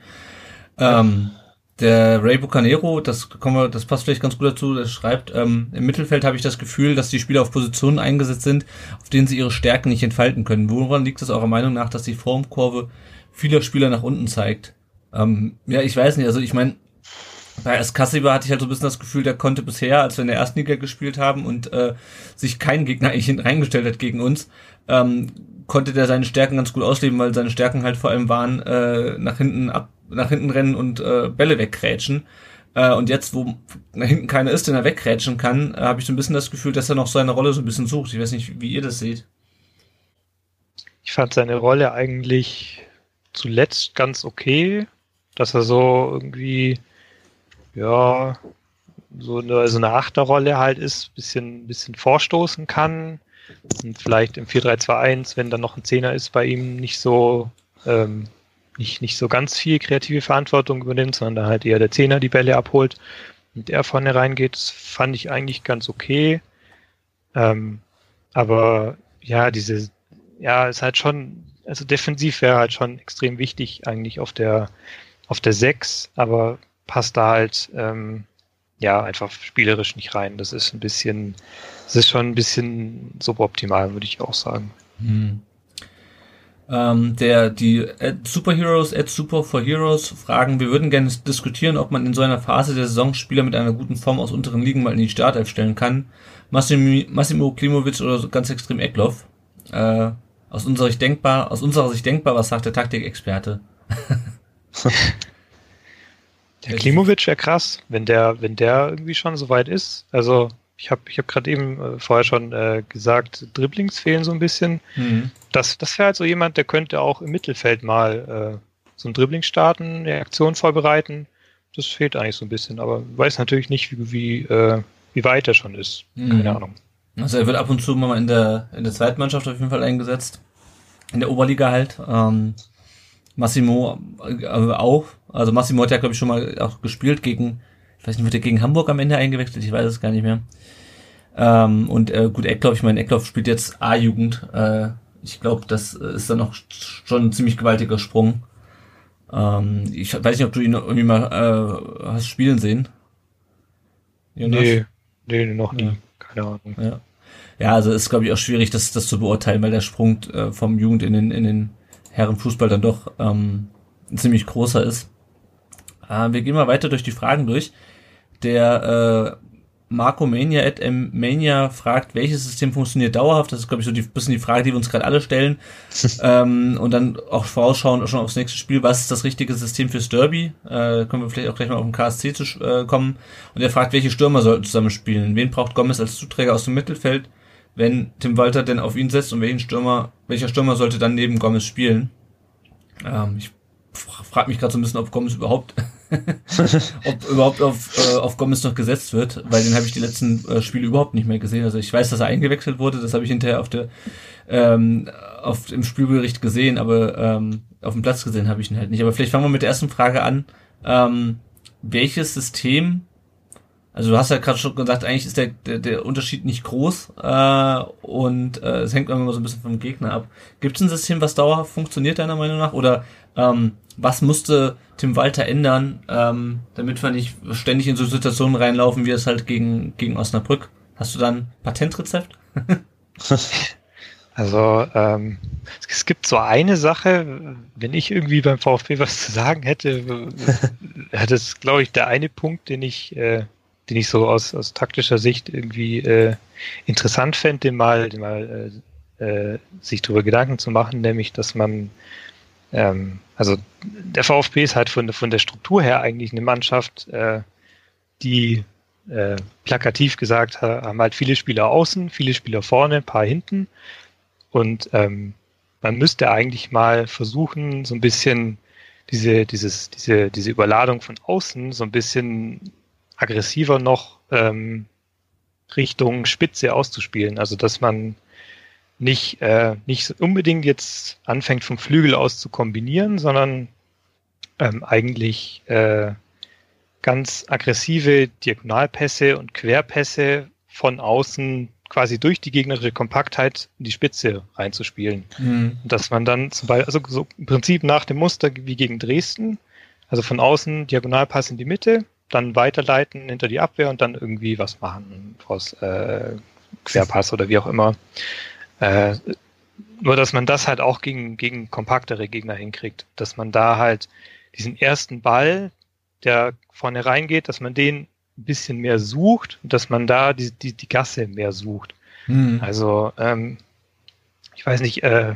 Ähm, der Ray Bucanero, das kommen wir, das passt vielleicht ganz gut dazu, der schreibt, ähm, im Mittelfeld habe ich das Gefühl, dass die Spieler auf Positionen eingesetzt sind, auf denen sie ihre Stärken nicht entfalten können. Woran liegt es eurer Meinung nach, dass die Formkurve vieler Spieler nach unten zeigt? Ähm, ja, ich weiß nicht, also ich meine, bei Escassiva hatte ich halt so ein bisschen das Gefühl, der konnte bisher, als wir in der ersten Liga gespielt haben und äh, sich kein Gegner eigentlich reingestellt hat gegen uns, ähm, konnte der seine Stärken ganz gut ausleben, weil seine Stärken halt vor allem waren, äh, nach hinten ab, nach hinten rennen und äh, Bälle wegkrätschen. Äh, und jetzt, wo nach hinten keiner ist, den er wegkrätschen kann, äh, habe ich so ein bisschen das Gefühl, dass er noch seine Rolle so ein bisschen sucht. Ich weiß nicht, wie ihr das seht. Ich fand seine Rolle eigentlich zuletzt ganz okay, dass er so irgendwie ja, so eine, so eine Achterrolle halt ist, bisschen, bisschen vorstoßen kann. Und vielleicht im 4-3-2-1, wenn dann noch ein Zehner ist, bei ihm nicht so, ähm, nicht, nicht so ganz viel kreative Verantwortung übernimmt, sondern halt eher der Zehner die Bälle abholt und er vorne reingeht. Das fand ich eigentlich ganz okay. Ähm, aber ja, diese, ja, ist halt schon, also defensiv wäre halt schon extrem wichtig eigentlich auf der, auf der 6, aber passt da halt ähm, ja einfach spielerisch nicht rein. Das ist ein bisschen, das ist schon ein bisschen suboptimal, würde ich auch sagen. Hm. Ähm, der die Ad Superheroes at Super for Heroes fragen, wir würden gerne diskutieren, ob man in so einer Phase der Saison Spieler mit einer guten Form aus unteren Ligen mal in die Startelf stellen kann. Massimo, Massimo Klimovic oder ganz extrem Eckloff. Äh, aus unserer Sicht denkbar, aus unserer Sicht denkbar, was sagt der Taktikexperte? Der Klimovic wäre krass, wenn der, wenn der irgendwie schon so weit ist. Also ich habe ich hab gerade eben äh, vorher schon äh, gesagt, Dribblings fehlen so ein bisschen. Mhm. Das, das wäre halt so jemand, der könnte auch im Mittelfeld mal äh, so ein Dribbling starten, eine Aktion vorbereiten. Das fehlt eigentlich so ein bisschen, aber weiß natürlich nicht, wie, wie, äh, wie weit er schon ist. Mhm. Keine Ahnung. Also er wird ab und zu mal in der, in der Zweitmannschaft auf jeden Fall eingesetzt. In der Oberliga halt. Ähm, Massimo äh, auch. Also Massimo hat ja, glaube ich, schon mal auch gespielt gegen, ich weiß nicht, wird er gegen Hamburg am Ende eingewechselt? Ich weiß es gar nicht mehr. Ähm, und äh, gut, Eckloff, ich meine, Eckloff spielt jetzt A-Jugend. Äh, ich glaube, das ist dann noch schon ein ziemlich gewaltiger Sprung. Ähm, ich weiß nicht, ob du ihn irgendwie mal äh, hast spielen sehen. Jonas? Nee, nee, noch nie. Ja. Keine Ahnung. Ja, ja also ist, glaube ich, auch schwierig, das, das zu beurteilen, weil der Sprung äh, vom Jugend in den, in den Herrenfußball dann doch ähm, ziemlich großer ist. Äh, wir gehen mal weiter durch die Fragen durch. Der äh, Marco Mania at M Mania fragt, welches System funktioniert dauerhaft? Das ist, glaube ich, so die bisschen die Frage, die wir uns gerade alle stellen. ähm, und dann auch vorausschauen schon aufs nächste Spiel. Was ist das richtige System fürs Derby? Äh, können wir vielleicht auch gleich mal auf den KSC zu äh, kommen. Und er fragt, welche Stürmer sollten zusammen spielen? Wen braucht Gomez als Zuträger aus dem Mittelfeld? wenn Tim Walter denn auf ihn setzt und welchen Stürmer, welcher Stürmer sollte dann neben Gomez spielen? Ähm, ich frage mich gerade so ein bisschen, ob Gomez überhaupt, ob überhaupt auf, äh, auf Gomez noch gesetzt wird, weil den habe ich die letzten äh, Spiele überhaupt nicht mehr gesehen. Also ich weiß, dass er eingewechselt wurde, das habe ich hinterher auf der ähm, auf dem Spielbericht gesehen, aber ähm, auf dem Platz gesehen habe ich ihn halt nicht. Aber vielleicht fangen wir mit der ersten Frage an. Ähm, welches System also du hast ja gerade schon gesagt, eigentlich ist der, der, der Unterschied nicht groß äh, und äh, es hängt immer so ein bisschen vom Gegner ab. Gibt es ein System, was dauerhaft funktioniert, deiner Meinung nach? Oder ähm, was musste Tim Walter ändern, ähm, damit wir nicht ständig in so Situationen reinlaufen, wie es halt gegen, gegen Osnabrück? Hast du dann Patentrezept? Also ähm, es gibt so eine Sache, wenn ich irgendwie beim VfB was zu sagen hätte, hätte es, glaube ich, der eine Punkt, den ich äh, den ich so aus, aus taktischer Sicht irgendwie äh, interessant fände, den mal, den mal äh, äh, sich darüber Gedanken zu machen, nämlich, dass man ähm, also der VfB ist halt von, von der Struktur her eigentlich eine Mannschaft, äh, die äh, plakativ gesagt haben halt viele Spieler außen, viele Spieler vorne, ein paar hinten. Und ähm, man müsste eigentlich mal versuchen, so ein bisschen diese, dieses, diese, diese Überladung von außen so ein bisschen aggressiver noch ähm, Richtung Spitze auszuspielen. Also dass man nicht, äh, nicht unbedingt jetzt anfängt vom Flügel aus zu kombinieren, sondern ähm, eigentlich äh, ganz aggressive Diagonalpässe und Querpässe von außen quasi durch die gegnerische Kompaktheit in die Spitze reinzuspielen. Mhm. Dass man dann zum Beispiel, also so im Prinzip nach dem Muster wie gegen Dresden, also von außen Diagonalpass in die Mitte, dann weiterleiten hinter die Abwehr und dann irgendwie was machen aus äh, Querpass oder wie auch immer. Äh, nur, dass man das halt auch gegen, gegen kompaktere Gegner hinkriegt. Dass man da halt diesen ersten Ball, der vorne reingeht, dass man den ein bisschen mehr sucht und dass man da die, die, die Gasse mehr sucht. Mhm. Also, ähm, ich weiß nicht, äh,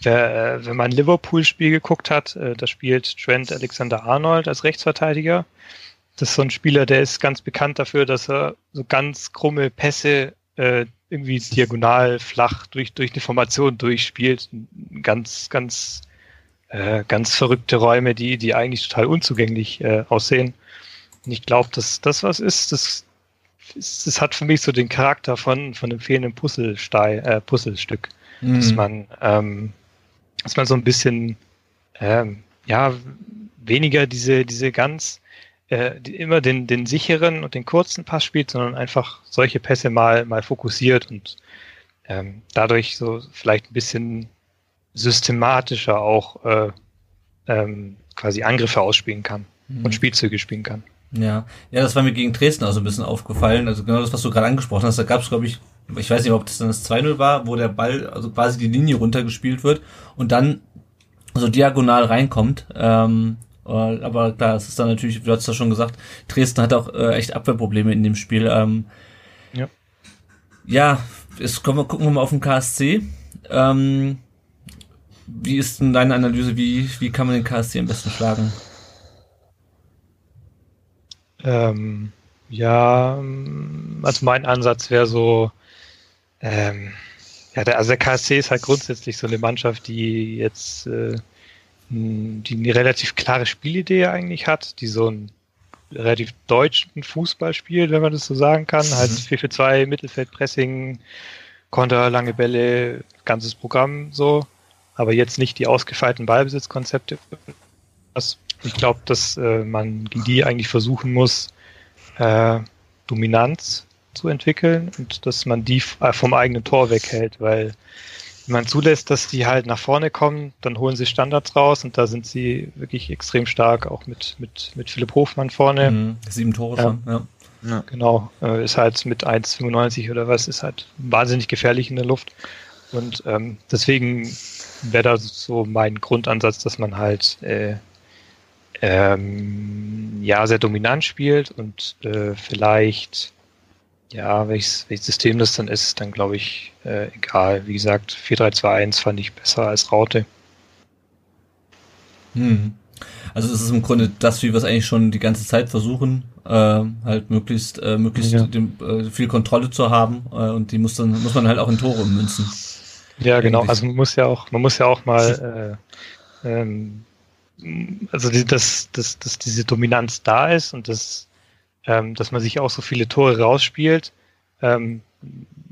wer, äh, wenn man Liverpool-Spiel geguckt hat, äh, da spielt Trent Alexander Arnold als Rechtsverteidiger. Das ist so ein Spieler, der ist ganz bekannt dafür, dass er so ganz krumme Pässe äh, irgendwie diagonal flach durch, durch eine Formation durchspielt. Ganz, ganz, äh, ganz verrückte Räume, die, die eigentlich total unzugänglich äh, aussehen. Und ich glaube, dass das was ist, das, das hat für mich so den Charakter von, von einem fehlenden Puzzlestein, äh, Puzzlestück. Mhm. Dass man, ähm, dass man so ein bisschen, ähm, ja, weniger diese, diese ganz äh, die immer den, den sicheren und den kurzen Pass spielt, sondern einfach solche Pässe mal, mal fokussiert und ähm, dadurch so vielleicht ein bisschen systematischer auch äh, ähm, quasi Angriffe ausspielen kann mhm. und Spielzüge spielen kann. Ja, ja, das war mir gegen Dresden auch so ein bisschen aufgefallen. Also genau das, was du gerade angesprochen hast. Da gab es, glaube ich, ich weiß nicht, ob das dann das 2-0 war, wo der Ball also quasi die Linie runtergespielt wird und dann so diagonal reinkommt. Ähm, äh, aber klar, es ist dann natürlich, du hast ja schon gesagt, Dresden hat auch äh, echt Abwehrprobleme in dem Spiel. Ähm, ja. Ja, jetzt kommen wir, gucken wir mal auf den KSC. Ähm, wie ist denn deine Analyse? Wie, wie kann man den KSC am besten schlagen? Ähm, ja, also mein Ansatz wäre so, ähm, ja, der, also der KSC ist halt grundsätzlich so eine Mannschaft, die jetzt äh, die eine relativ klare Spielidee eigentlich hat, die so einen relativ deutschen Fußball spielt, wenn man das so sagen kann. Halt 4 für 2, Mittelfeldpressing, Konter, lange Bälle, ganzes Programm so. Aber jetzt nicht die ausgefeilten Ballbesitzkonzepte. Ich glaube, dass äh, man gegen die eigentlich versuchen muss, äh, Dominanz zu entwickeln und dass man die äh, vom eigenen Tor weghält, weil wenn man zulässt, dass die halt nach vorne kommen, dann holen sie Standards raus und da sind sie wirklich extrem stark, auch mit, mit, mit Philipp Hofmann vorne. Mhm, sieben Tore schon, ja. ja. Genau, äh, ist halt mit 1,95 oder was, ist halt wahnsinnig gefährlich in der Luft. Und ähm, deswegen wäre da so mein Grundansatz, dass man halt äh, ähm, ja sehr dominant spielt und äh, vielleicht ja, welches, welches System das dann ist, dann glaube ich, äh, egal. Wie gesagt, 4321 fand ich besser als Raute. Hm. Also es ist im Grunde das, wie wir es eigentlich schon die ganze Zeit versuchen, äh, halt möglichst, äh, möglichst ja. dem, äh, viel Kontrolle zu haben äh, und die muss dann muss man halt auch in Tore ummünzen. Ja, genau. Also man muss ja auch, man muss ja auch mal äh, ähm, also die, dass, dass, dass diese Dominanz da ist und das ähm, dass man sich auch so viele Tore rausspielt. Ähm,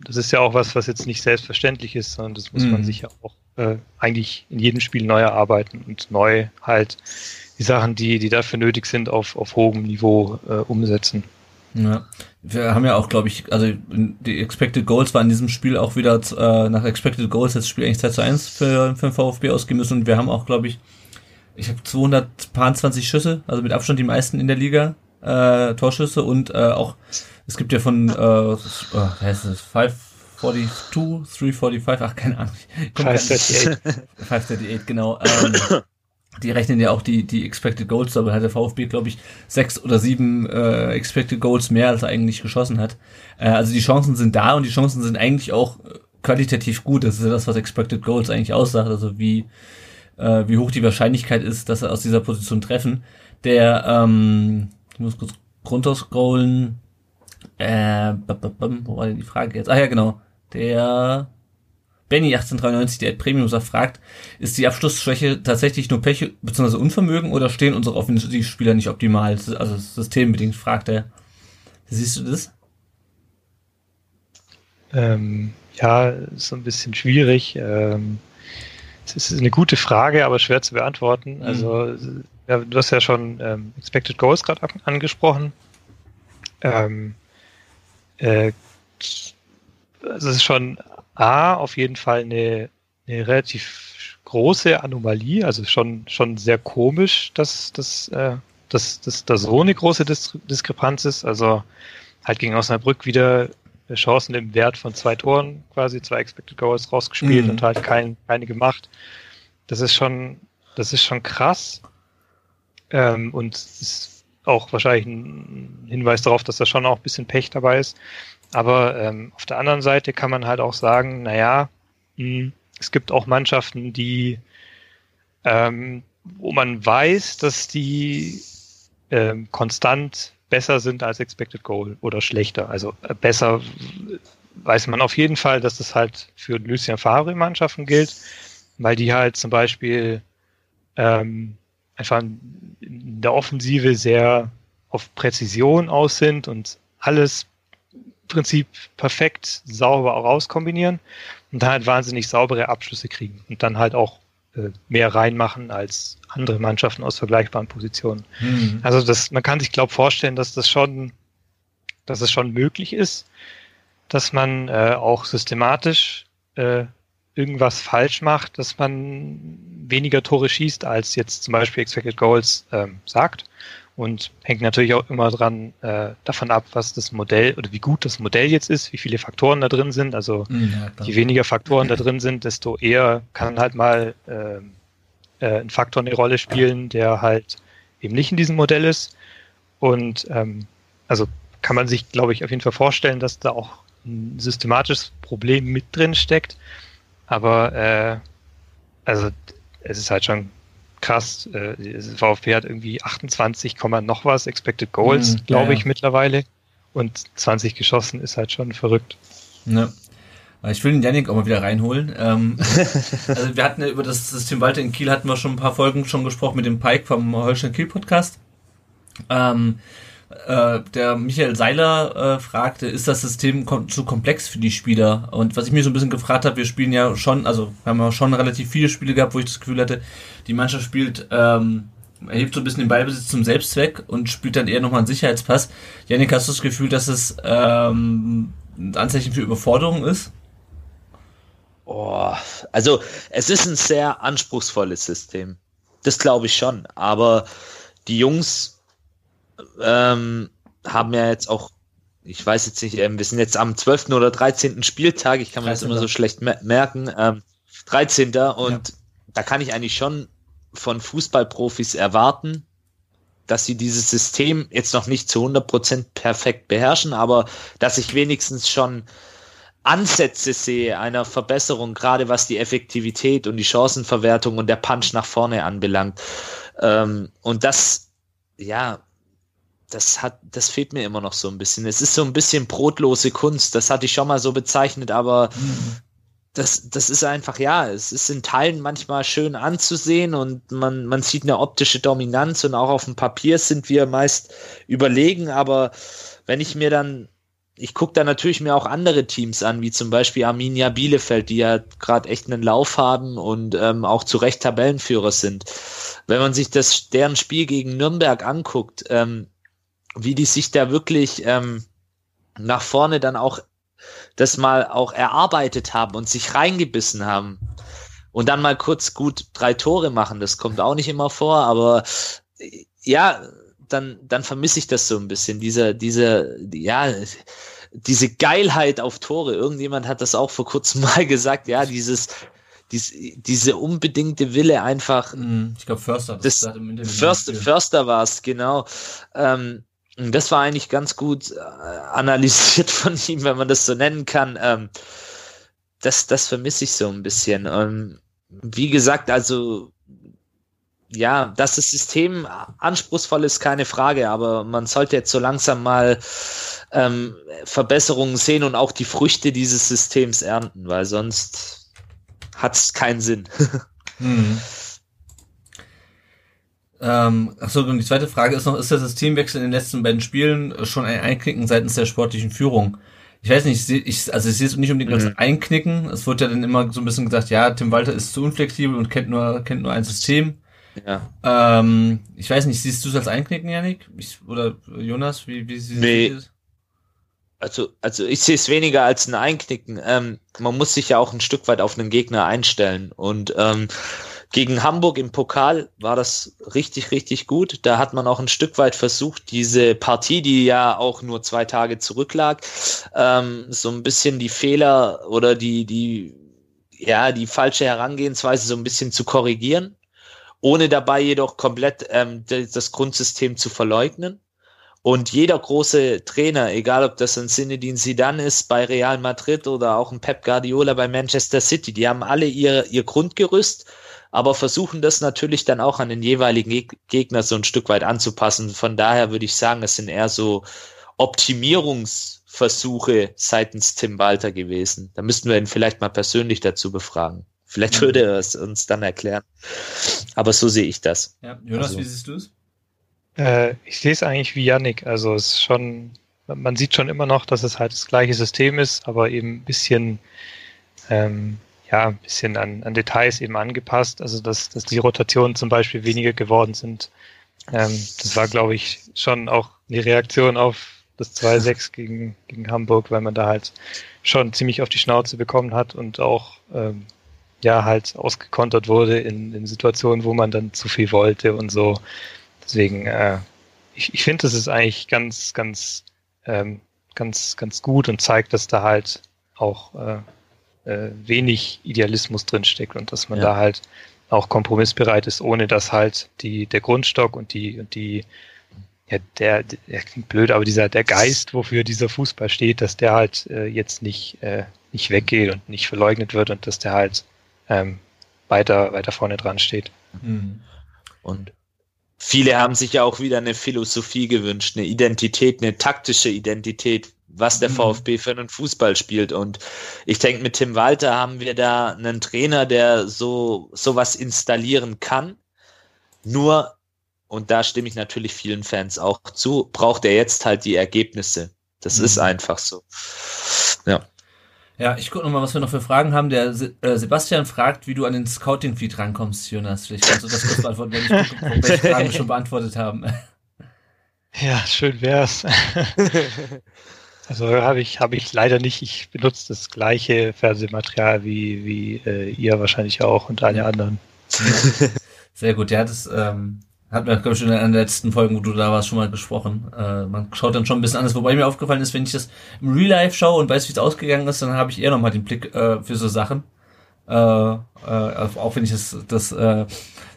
das ist ja auch was, was jetzt nicht selbstverständlich ist, sondern das muss mhm. man sich ja auch äh, eigentlich in jedem Spiel neu erarbeiten und neu halt die Sachen, die, die dafür nötig sind, auf, auf hohem Niveau äh, umsetzen. Ja, wir haben ja auch, glaube ich, also die Expected Goals war in diesem Spiel auch wieder äh, nach Expected Goals das Spiel eigentlich 2 zu 1 für, für den VfB ausgehen müssen und wir haben auch, glaube ich, ich habe 220 Schüsse, also mit Abstand die meisten in der Liga äh, Torschüsse und äh, auch, es gibt ja von, äh, äh heißt es, 542, 345, ach, keine Ahnung. 538. 538, genau. Ähm, die rechnen ja auch die, die Expected Goals, aber hat der VfB, glaube ich, sechs oder sieben äh, Expected Goals mehr, als er eigentlich geschossen hat. Äh, also die Chancen sind da und die Chancen sind eigentlich auch qualitativ gut. Das ist ja das, was Expected Goals eigentlich aussagt, also wie, äh, wie hoch die Wahrscheinlichkeit ist, dass er aus dieser Position treffen. Der, ähm, ich muss kurz runterscrollen, äh, wo war denn die Frage jetzt? Ah ja, genau. Der Benny 1893, der Premium fragt, ist die Abschlussschwäche tatsächlich nur Pech bzw. Unvermögen oder stehen unsere Offensivspieler nicht optimal? Also systembedingt fragt er. Siehst du das? Ähm, ja, ist so ein bisschen schwierig. Ähm, es ist eine gute Frage, aber schwer zu beantworten. Mhm. Also, ja, du hast ja schon ähm, Expected Goals gerade angesprochen. Ähm, äh, also es ist schon A, auf jeden Fall eine, eine relativ große Anomalie, also schon, schon sehr komisch, dass, dass, äh, dass, dass da so eine große Dis Diskrepanz ist. Also halt gegen Osnabrück wieder Chancen im Wert von zwei Toren, quasi zwei Expected Goals rausgespielt mhm. und halt kein, keine gemacht. Das ist schon, das ist schon krass. Ähm, und ist auch wahrscheinlich ein Hinweis darauf, dass da schon auch ein bisschen Pech dabei ist. Aber ähm, auf der anderen Seite kann man halt auch sagen, naja, mh, hm, es gibt auch Mannschaften, die, ähm, wo man weiß, dass die ähm, konstant besser sind als Expected Goal oder schlechter. Also äh, besser weiß man auf jeden Fall, dass das halt für Lucien Favre Mannschaften gilt, weil die halt zum Beispiel ähm, einfach in der Offensive sehr auf Präzision aus sind und alles Prinzip perfekt sauber rauskombinieren und dann halt wahnsinnig saubere Abschlüsse kriegen und dann halt auch äh, mehr reinmachen als andere Mannschaften aus vergleichbaren Positionen. Mhm. Also das, man kann sich glaube vorstellen, dass das schon, dass es schon möglich ist, dass man äh, auch systematisch äh, irgendwas falsch macht, dass man weniger Tore schießt, als jetzt zum Beispiel Expected Goals ähm, sagt und hängt natürlich auch immer dran äh, davon ab, was das Modell oder wie gut das Modell jetzt ist, wie viele Faktoren da drin sind. Also hm, ja, je weniger Faktoren da drin sind, desto eher kann halt mal äh, äh, ein Faktor eine Rolle spielen, der halt eben nicht in diesem Modell ist. Und ähm, also kann man sich, glaube ich, auf jeden Fall vorstellen, dass da auch ein systematisches Problem mit drin steckt. Aber äh, also es ist halt schon krass. Äh, VfB hat irgendwie 28, noch was Expected Goals, mhm, glaube ja, ich, ja. mittlerweile. Und 20 geschossen ist halt schon verrückt. Ja. Ich will den Janik auch mal wieder reinholen. Ähm, also wir hatten ja über das System Walter in Kiel hatten wir schon ein paar Folgen schon gesprochen mit dem Pike vom Holstein Kiel Podcast. Ähm, äh, der Michael Seiler äh, fragte, ist das System kom zu komplex für die Spieler? Und was ich mir so ein bisschen gefragt habe, wir spielen ja schon, also wir haben ja schon relativ viele Spiele gehabt, wo ich das Gefühl hatte, die Mannschaft spielt, ähm, erhebt so ein bisschen den Ballbesitz zum Selbstzweck und spielt dann eher nochmal einen Sicherheitspass. Janik, hast du das Gefühl, dass es ähm, ein Anzeichen für Überforderung ist? Oh, also es ist ein sehr anspruchsvolles System. Das glaube ich schon. Aber die Jungs ähm, haben ja jetzt auch, ich weiß jetzt nicht, ähm, wir sind jetzt am 12. oder 13. Spieltag, ich kann mir 13. das immer so schlecht merken, ähm, 13. Und ja. da kann ich eigentlich schon von Fußballprofis erwarten, dass sie dieses System jetzt noch nicht zu 100% perfekt beherrschen, aber dass ich wenigstens schon Ansätze sehe einer Verbesserung, gerade was die Effektivität und die Chancenverwertung und der Punch nach vorne anbelangt. Ähm, und das, ja, das hat, das fehlt mir immer noch so ein bisschen. Es ist so ein bisschen brotlose Kunst. Das hatte ich schon mal so bezeichnet, aber das, das ist einfach, ja, es ist in Teilen manchmal schön anzusehen und man, man sieht eine optische Dominanz und auch auf dem Papier sind wir meist überlegen, aber wenn ich mir dann, ich gucke da natürlich mir auch andere Teams an, wie zum Beispiel Arminia Bielefeld, die ja gerade echt einen Lauf haben und ähm, auch zu Recht Tabellenführer sind. Wenn man sich das deren Spiel gegen Nürnberg anguckt, ähm, wie die sich da wirklich ähm, nach vorne dann auch das mal auch erarbeitet haben und sich reingebissen haben und dann mal kurz gut drei Tore machen. Das kommt auch nicht immer vor, aber ja, dann, dann vermisse ich das so ein bisschen. Diese, diese, ja, diese Geilheit auf Tore. Irgendjemand hat das auch vor kurzem mal gesagt. Ja, dieses, dies, diese unbedingte Wille einfach. Mhm, ich glaube Förster. Das, das Förster, Förster war es, genau. Ähm, das war eigentlich ganz gut äh, analysiert von ihm, wenn man das so nennen kann. Ähm, das, das vermisse ich so ein bisschen. Ähm, wie gesagt, also ja, dass das System anspruchsvoll ist, keine Frage, aber man sollte jetzt so langsam mal ähm, Verbesserungen sehen und auch die Früchte dieses Systems ernten, weil sonst hat es keinen Sinn. hm. Ähm, achso, und die zweite Frage ist noch, ist der Systemwechsel in den letzten beiden Spielen schon ein Einknicken seitens der sportlichen Führung? Ich weiß nicht, ich, also ich sehe es nicht unbedingt als mhm. Einknicken. Es wird ja dann immer so ein bisschen gesagt, ja, Tim Walter ist zu unflexibel und kennt nur, kennt nur ein System. Ja. Ähm, ich weiß nicht, siehst du es als Einknicken, Janik? Ich, oder Jonas, wie, wie siehst nee. du es? Also, also ich sehe es weniger als ein Einknicken. Ähm, man muss sich ja auch ein Stück weit auf einen Gegner einstellen. Und ähm, gegen Hamburg im Pokal war das richtig, richtig gut. Da hat man auch ein Stück weit versucht, diese Partie, die ja auch nur zwei Tage zurücklag, ähm, so ein bisschen die Fehler oder die, die, ja, die falsche Herangehensweise so ein bisschen zu korrigieren ohne dabei jedoch komplett ähm, das Grundsystem zu verleugnen. Und jeder große Trainer, egal ob das ein Zinedine Zidane ist bei Real Madrid oder auch ein Pep Guardiola bei Manchester City, die haben alle ihr, ihr Grundgerüst, aber versuchen das natürlich dann auch an den jeweiligen Gegner so ein Stück weit anzupassen. Von daher würde ich sagen, es sind eher so Optimierungsversuche seitens Tim Walter gewesen. Da müssten wir ihn vielleicht mal persönlich dazu befragen. Vielleicht würde er es uns dann erklären. Aber so sehe ich das. Ja, Jonas, also, wie siehst du es? Äh, ich sehe es eigentlich wie Yannick. Also es ist schon, man sieht schon immer noch, dass es halt das gleiche System ist, aber eben ein bisschen, ähm, ja, ein bisschen an, an Details eben angepasst. Also dass, dass die Rotationen zum Beispiel weniger geworden sind. Ähm, das war, glaube ich, schon auch eine Reaktion auf das 2-6 gegen, gegen Hamburg, weil man da halt schon ziemlich auf die Schnauze bekommen hat und auch ähm, ja halt ausgekontert wurde in, in Situationen, wo man dann zu viel wollte und so. Deswegen, äh, ich, ich finde, das ist eigentlich ganz, ganz, ähm, ganz, ganz gut und zeigt, dass da halt auch äh, äh, wenig Idealismus drinsteckt und dass man ja. da halt auch kompromissbereit ist, ohne dass halt die, der Grundstock und die, und die, ja, der, der klingt blöd, aber dieser, der Geist, wofür dieser Fußball steht, dass der halt äh, jetzt nicht, äh, nicht weggeht und nicht verleugnet wird und dass der halt ähm, weiter, weiter vorne dran steht. Mhm. Und viele haben sich ja auch wieder eine Philosophie gewünscht, eine Identität, eine taktische Identität, was der mhm. VfB für einen Fußball spielt. Und ich denke, mit Tim Walter haben wir da einen Trainer, der so sowas installieren kann. Nur, und da stimme ich natürlich vielen Fans auch zu, braucht er jetzt halt die Ergebnisse. Das mhm. ist einfach so. Ja. Ja, ich gucke nochmal, was wir noch für Fragen haben. Der äh, Sebastian fragt, wie du an den Scouting-Feed rankommst, Jonas. Vielleicht kannst du das kurz beantworten, wenn ich gucke, welche Fragen wir schon beantwortet haben. Ja, schön wär's. also habe ich, habe ich leider nicht. Ich benutze das gleiche Fernsehmaterial wie, wie äh, ihr wahrscheinlich auch und alle anderen. Sehr gut, ja, das ähm, hatten wir, glaube ich, schon in den letzten Folgen, wo du da warst, schon mal besprochen. Äh, man schaut dann schon ein bisschen anders. Wobei mir aufgefallen ist, wenn ich das im Real Life schaue und weiß, wie es ausgegangen ist, dann habe ich eher nochmal den Blick äh, für so Sachen. Äh, äh, auch wenn ich das, das äh,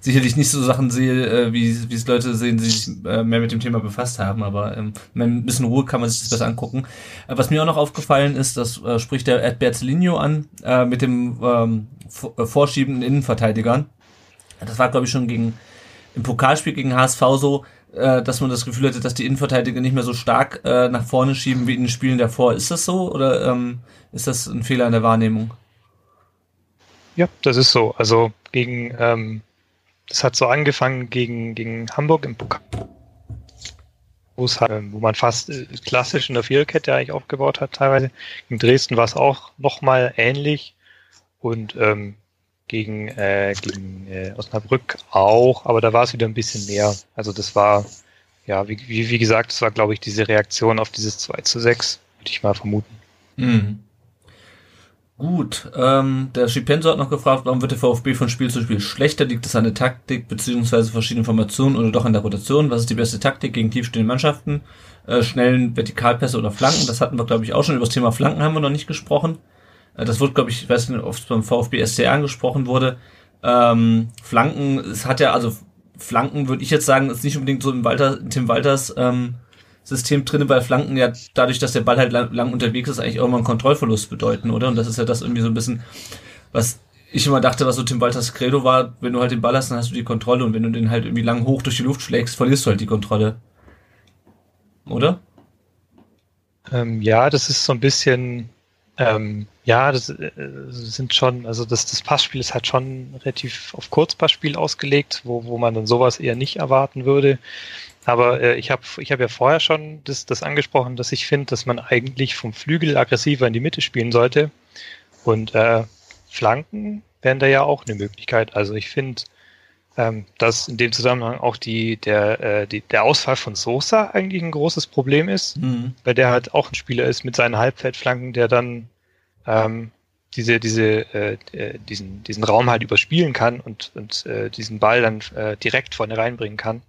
sicherlich nicht so Sachen sehe, äh, wie, es Leute sehen, die sich äh, mehr mit dem Thema befasst haben, aber ähm, mit ein bisschen Ruhe kann man sich das besser angucken. Äh, was mir auch noch aufgefallen ist, das äh, spricht der Ed Berzelino an, äh, mit dem ähm, äh, vorschiebenden Innenverteidigern. Das war, glaube ich, schon gegen im Pokalspiel gegen HSV so, äh, dass man das Gefühl hatte, dass die Innenverteidiger nicht mehr so stark äh, nach vorne schieben wie in den Spielen davor. Ist das so oder ähm, ist das ein Fehler in der Wahrnehmung? Ja, das ist so. Also gegen, ähm, das hat so angefangen gegen, gegen Hamburg im Pokal, halt, wo man fast äh, klassisch in der Viererkette eigentlich aufgebaut hat teilweise. In Dresden war es auch nochmal ähnlich und ähm, gegen, äh, gegen äh, Osnabrück auch, aber da war es wieder ein bisschen mehr. Also das war, ja, wie, wie, wie gesagt, das war, glaube ich, diese Reaktion auf dieses 2 zu 6, würde ich mal vermuten. Mhm. Gut, ähm, der Schipenso hat noch gefragt, warum wird der VfB von Spiel zu Spiel schlechter? Liegt es an der Taktik beziehungsweise verschiedenen Formationen oder doch an der Rotation? Was ist die beste Taktik gegen tiefstehende Mannschaften? Äh, schnellen Vertikalpässe oder Flanken? Das hatten wir, glaube ich, auch schon. Über das Thema Flanken haben wir noch nicht gesprochen. Äh, das wurde, glaube ich, ich weiß nicht, es beim VfB SC angesprochen wurde. Ähm, Flanken, es hat ja, also Flanken würde ich jetzt sagen, ist nicht unbedingt so im Walter, Tim Walters ähm, System drin, weil Flanken ja dadurch, dass der Ball halt lang, lang unterwegs ist, eigentlich irgendwann einen Kontrollverlust bedeuten, oder? Und das ist ja das irgendwie so ein bisschen, was ich immer dachte, was so Tim Walters Credo war, wenn du halt den Ball hast, dann hast du die Kontrolle und wenn du den halt irgendwie lang hoch durch die Luft schlägst, verlierst du halt die Kontrolle. Oder? Ähm, ja, das ist so ein bisschen, ähm, ja, das äh, sind schon, also das, das Passspiel ist halt schon relativ auf Kurzpassspiel ausgelegt, wo, wo man dann sowas eher nicht erwarten würde. Aber äh, ich habe ich hab ja vorher schon das, das angesprochen, dass ich finde, dass man eigentlich vom Flügel aggressiver in die Mitte spielen sollte. Und äh, Flanken wären da ja auch eine Möglichkeit. Also ich finde, ähm, dass in dem Zusammenhang auch die, der, äh, die, der Ausfall von Sosa eigentlich ein großes Problem ist, mhm. weil der halt auch ein Spieler ist mit seinen Halbfeldflanken, der dann ähm, diese, diese, äh, äh diesen, diesen Raum halt überspielen kann und, und äh, diesen Ball dann äh, direkt vorne reinbringen kann.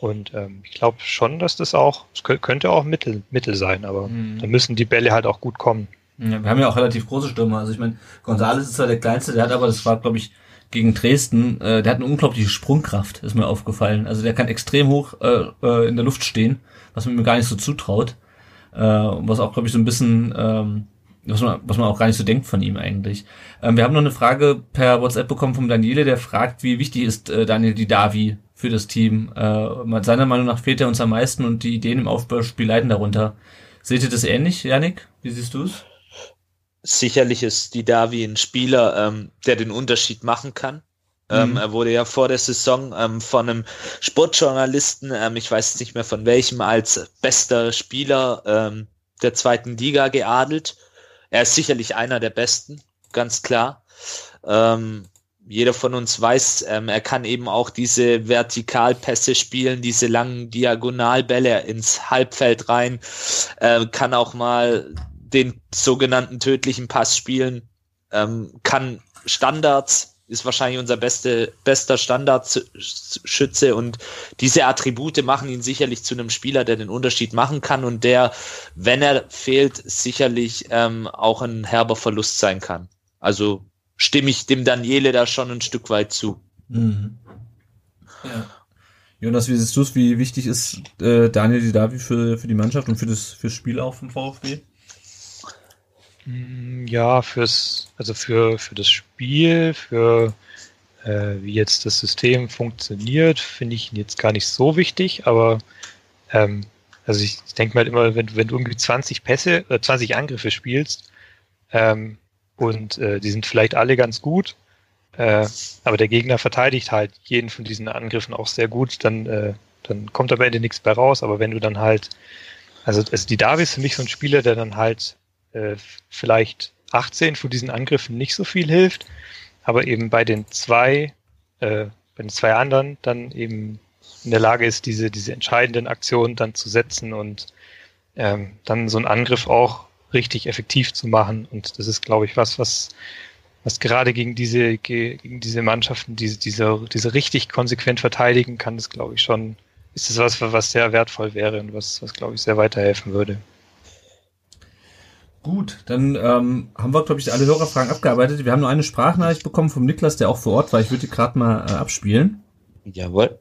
Und ähm, ich glaube schon, dass das auch, es könnte auch Mittel, Mittel sein, aber mhm. da müssen die Bälle halt auch gut kommen. Ja, wir haben ja auch relativ große Stürmer. Also ich meine, Gonzales ist zwar der kleinste, der hat aber, das war, glaube ich, gegen Dresden, äh, der hat eine unglaubliche Sprungkraft, ist mir aufgefallen. Also der kann extrem hoch äh, äh, in der Luft stehen, was man mir gar nicht so zutraut. Äh, was auch, glaube ich, so ein bisschen, ähm, was man, was man auch gar nicht so denkt von ihm eigentlich. Ähm, wir haben noch eine Frage per WhatsApp bekommen vom Daniele, der fragt, wie wichtig ist äh, Daniel Didavi für das Team. Äh, seiner Meinung nach fehlt er uns am meisten und die Ideen im Aufbauspiel leiden darunter. Seht ihr das ähnlich, Janik? Wie siehst du es? Sicherlich ist die Davi ein Spieler, ähm, der den Unterschied machen kann. Ähm, mhm. er wurde ja vor der Saison ähm, von einem Sportjournalisten, ähm, ich weiß nicht mehr von welchem, als bester Spieler ähm, der zweiten Liga geadelt. Er ist sicherlich einer der besten, ganz klar. Ähm, jeder von uns weiß, ähm, er kann eben auch diese Vertikalpässe spielen, diese langen Diagonalbälle ins Halbfeld rein, äh, kann auch mal den sogenannten tödlichen Pass spielen, ähm, kann Standards, ist wahrscheinlich unser beste, bester Standardschütze und diese Attribute machen ihn sicherlich zu einem Spieler, der den Unterschied machen kann und der, wenn er fehlt, sicherlich ähm, auch ein herber Verlust sein kann. Also stimme ich dem Daniele da schon ein Stück weit zu. Mhm. Ja. Jonas, wie siehst du es? Wie wichtig ist äh, Daniel Didavi für, für die Mannschaft und für das fürs Spiel auch vom VfB? Mm, ja, fürs, also für, für das Spiel, für äh, wie jetzt das System funktioniert, finde ich ihn jetzt gar nicht so wichtig, aber ähm, also ich denke mal halt immer, wenn, wenn du irgendwie 20 Pässe, äh, 20 Angriffe spielst, ähm, und äh, die sind vielleicht alle ganz gut, äh, aber der Gegner verteidigt halt jeden von diesen Angriffen auch sehr gut, dann, äh, dann kommt am Ende nichts mehr raus. Aber wenn du dann halt, also, also die Davis ist für mich so ein Spieler, der dann halt äh, vielleicht 18 von diesen Angriffen nicht so viel hilft, aber eben bei den zwei, äh, bei den zwei anderen dann eben in der Lage ist, diese, diese entscheidenden Aktionen dann zu setzen und ähm, dann so einen Angriff auch richtig effektiv zu machen. Und das ist, glaube ich, was, was, was gerade gegen diese, gegen diese Mannschaften, diese, diese, diese richtig konsequent verteidigen kann, das glaube ich schon, ist das was, was sehr wertvoll wäre und was, was glaube ich, sehr weiterhelfen würde. Gut, dann ähm, haben wir, glaube ich, alle Hörerfragen abgearbeitet. Wir haben nur eine Sprachnachricht bekommen vom Niklas, der auch vor Ort war. Ich würde die gerade mal äh, abspielen. Jawohl.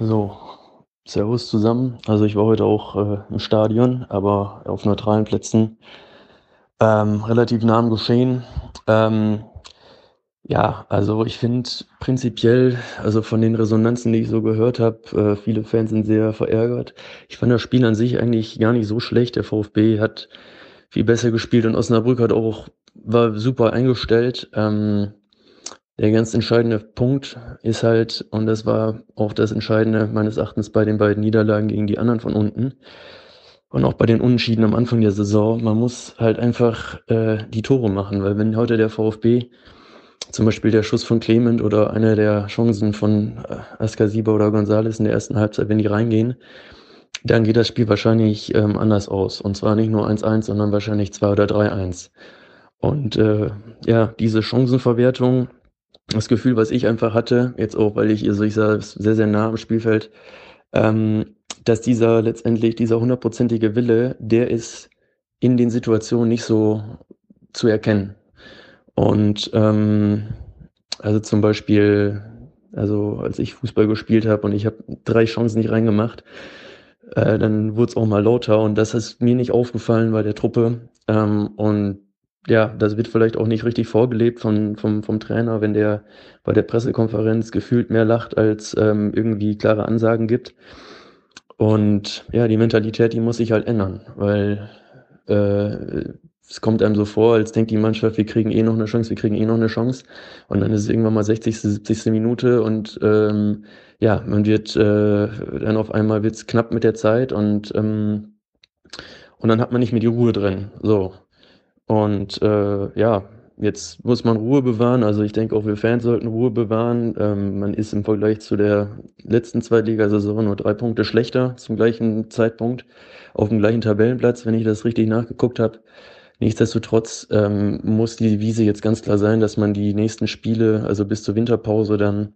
So, Servus zusammen. Also ich war heute auch äh, im Stadion, aber auf neutralen Plätzen. Ähm, relativ nah am Geschehen. Ähm, ja, also ich finde prinzipiell, also von den Resonanzen, die ich so gehört habe, äh, viele Fans sind sehr verärgert. Ich fand das Spiel an sich eigentlich gar nicht so schlecht. Der VfB hat viel besser gespielt und Osnabrück hat auch war super eingestellt. Ähm, der ganz entscheidende Punkt ist halt, und das war auch das Entscheidende meines Erachtens bei den beiden Niederlagen gegen die anderen von unten und auch bei den Unentschieden am Anfang der Saison, man muss halt einfach äh, die Tore machen, weil wenn heute der VfB zum Beispiel der Schuss von Clement oder eine der Chancen von äh, Askasiba oder Gonzales in der ersten Halbzeit, wenn die reingehen, dann geht das Spiel wahrscheinlich ähm, anders aus. Und zwar nicht nur 1-1, sondern wahrscheinlich 2 oder 3-1. Und äh, ja, diese Chancenverwertung, das Gefühl, was ich einfach hatte, jetzt auch, weil ich, also ich sah sehr, sehr nah am Spielfeld, ähm, dass dieser letztendlich, dieser hundertprozentige Wille, der ist in den Situationen nicht so zu erkennen. Und ähm, also zum Beispiel, also als ich Fußball gespielt habe und ich habe drei Chancen nicht reingemacht, äh, dann wurde es auch mal lauter und das ist mir nicht aufgefallen bei der Truppe. Ähm, und ja, das wird vielleicht auch nicht richtig vorgelebt von, vom, vom Trainer, wenn der bei der Pressekonferenz gefühlt mehr lacht, als ähm, irgendwie klare Ansagen gibt. Und ja, die Mentalität, die muss sich halt ändern, weil äh, es kommt einem so vor, als denkt die Mannschaft, wir kriegen eh noch eine Chance, wir kriegen eh noch eine Chance. Und dann ist es irgendwann mal 60., 70. Minute und ähm, ja, man wird äh, dann auf einmal wird's knapp mit der Zeit und ähm, und dann hat man nicht mehr die Ruhe drin. So. Und äh, ja, jetzt muss man Ruhe bewahren. Also ich denke auch wir Fans sollten Ruhe bewahren. Ähm, man ist im Vergleich zu der letzten Zweitligasaison nur drei Punkte schlechter zum gleichen Zeitpunkt auf dem gleichen Tabellenplatz, wenn ich das richtig nachgeguckt habe. Nichtsdestotrotz ähm, muss die Devise jetzt ganz klar sein, dass man die nächsten Spiele, also bis zur Winterpause, dann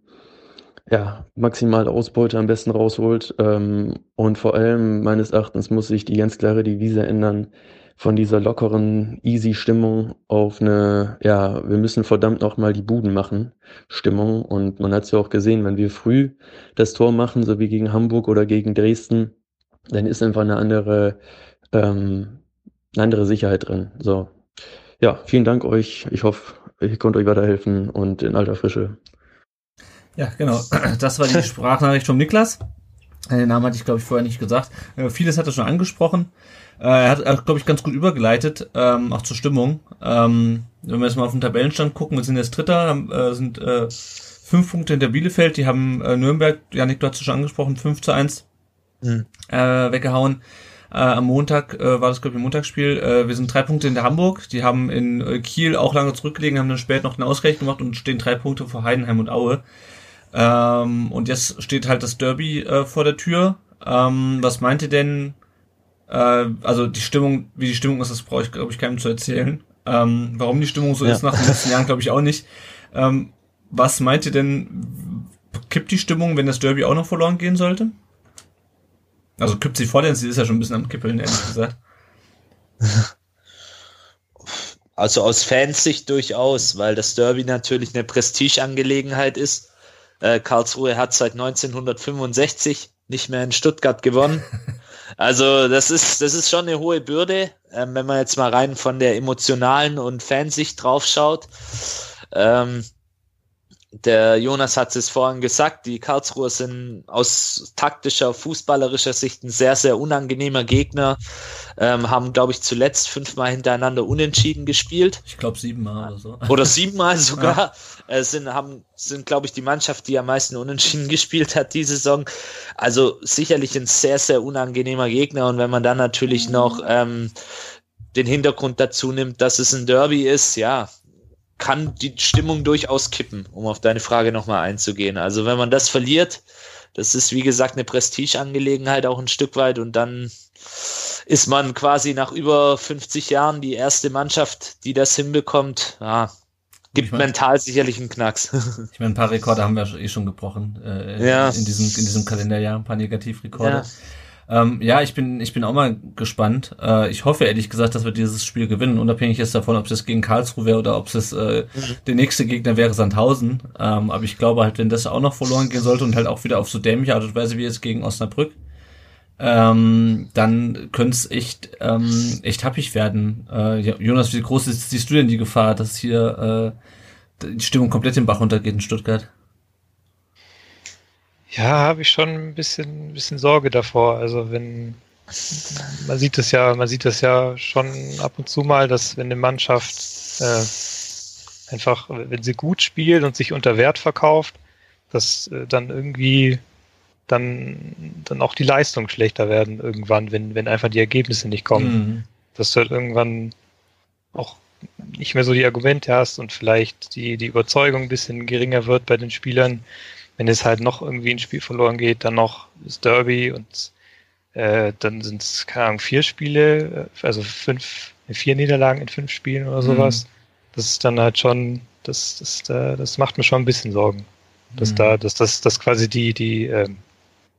ja, maximal Ausbeute am besten rausholt. Ähm, und vor allem meines Erachtens muss sich die ganz klare Devise ändern von dieser lockeren, easy Stimmung auf eine, ja, wir müssen verdammt noch mal die Buden machen Stimmung. Und man hat es ja auch gesehen, wenn wir früh das Tor machen, so wie gegen Hamburg oder gegen Dresden, dann ist einfach eine andere, ähm, eine andere Sicherheit drin. So. Ja, vielen Dank euch. Ich hoffe, ich konnte euch weiterhelfen und in alter Frische. Ja, genau. Das war die Sprachnachricht vom Niklas. Den Namen hatte ich, glaube ich, vorher nicht gesagt. Äh, vieles hat er schon angesprochen. Äh, er hat, glaube ich, ganz gut übergeleitet, ähm, auch zur Stimmung. Ähm, wenn wir jetzt mal auf den Tabellenstand gucken, wir sind jetzt Dritter, äh, sind äh, fünf Punkte hinter Bielefeld, die haben äh, Nürnberg, Janik, du hast es schon angesprochen, 5 zu 1 mhm. äh, weggehauen. Äh, am Montag äh, war das, glaube ich, ein Montagsspiel. Äh, wir sind drei Punkte in der Hamburg. Die haben in äh, Kiel auch lange zurückgelegen, haben dann später noch den Ausgleich gemacht und stehen drei Punkte vor Heidenheim und Aue. Ähm, und jetzt steht halt das Derby äh, vor der Tür. Ähm, was meint ihr denn? Äh, also die Stimmung, wie die Stimmung ist, das brauche ich, glaube ich, keinem zu erzählen. Ähm, warum die Stimmung so ja. ist nach den letzten Jahren, glaube ich auch nicht. Ähm, was meint ihr denn, kippt die Stimmung, wenn das Derby auch noch verloren gehen sollte? Also kippt sie vor, denn sie ist ja schon ein bisschen am Kippeln, ehrlich gesagt. Also aus Fansicht durchaus, weil das Derby natürlich eine Prestigeangelegenheit ist. Äh, Karlsruhe hat seit 1965 nicht mehr in Stuttgart gewonnen. Also das ist, das ist schon eine hohe Bürde, ähm, wenn man jetzt mal rein von der emotionalen und Fansicht drauf schaut. Ähm, der Jonas hat es vorhin gesagt, die Karlsruher sind aus taktischer, fußballerischer Sicht ein sehr, sehr unangenehmer Gegner. Ähm, haben, glaube ich, zuletzt fünfmal hintereinander unentschieden gespielt. Ich glaube siebenmal oder so. Oder siebenmal sogar. Ja. Äh, sind, haben, sind, glaube ich, die Mannschaft, die am meisten unentschieden gespielt hat diese Saison. Also sicherlich ein sehr, sehr unangenehmer Gegner. Und wenn man dann natürlich noch ähm, den Hintergrund dazu nimmt, dass es ein Derby ist, ja, kann die Stimmung durchaus kippen, um auf deine Frage nochmal einzugehen. Also wenn man das verliert, das ist wie gesagt eine Prestigeangelegenheit auch ein Stück weit und dann ist man quasi nach über 50 Jahren die erste Mannschaft, die das hinbekommt. Ja, gibt ich mein, mental sicherlich einen Knacks. Ich meine, ein paar Rekorde haben wir eh schon gebrochen äh, ja. in, diesem, in diesem Kalenderjahr, ein paar Negativrekorde. Ja. Ähm, ja, ich bin, ich bin auch mal gespannt. Äh, ich hoffe ehrlich gesagt, dass wir dieses Spiel gewinnen, unabhängig jetzt davon, ob es gegen Karlsruhe wäre oder ob es äh, mhm. der nächste Gegner wäre Sandhausen. Ähm, aber ich glaube halt, wenn das auch noch verloren gehen sollte und halt auch wieder auf so dämliche Art und Weise wie jetzt gegen Osnabrück, ähm, dann könnte es echt, ähm, echt happig werden. Äh, Jonas, wie groß ist, siehst du denn die Gefahr, dass hier äh, die Stimmung komplett den Bach runtergeht in Stuttgart? Ja, habe ich schon ein bisschen, ein bisschen Sorge davor. Also wenn man sieht es ja, man sieht es ja schon ab und zu mal, dass wenn eine Mannschaft äh, einfach, wenn sie gut spielt und sich unter Wert verkauft, dass äh, dann irgendwie dann, dann auch die Leistungen schlechter werden irgendwann, wenn, wenn einfach die Ergebnisse nicht kommen. Mhm. Dass du halt irgendwann auch nicht mehr so die Argumente hast und vielleicht die, die Überzeugung ein bisschen geringer wird bei den Spielern, wenn es halt noch irgendwie ein Spiel verloren geht, dann noch das Derby und äh, dann sind es, keine Ahnung, vier Spiele, äh, also fünf, vier Niederlagen in fünf Spielen oder sowas. Mhm. Das ist dann halt schon, das, das, das, das macht mir schon ein bisschen Sorgen. Dass mhm. da, dass das, dass quasi die, die, ähm,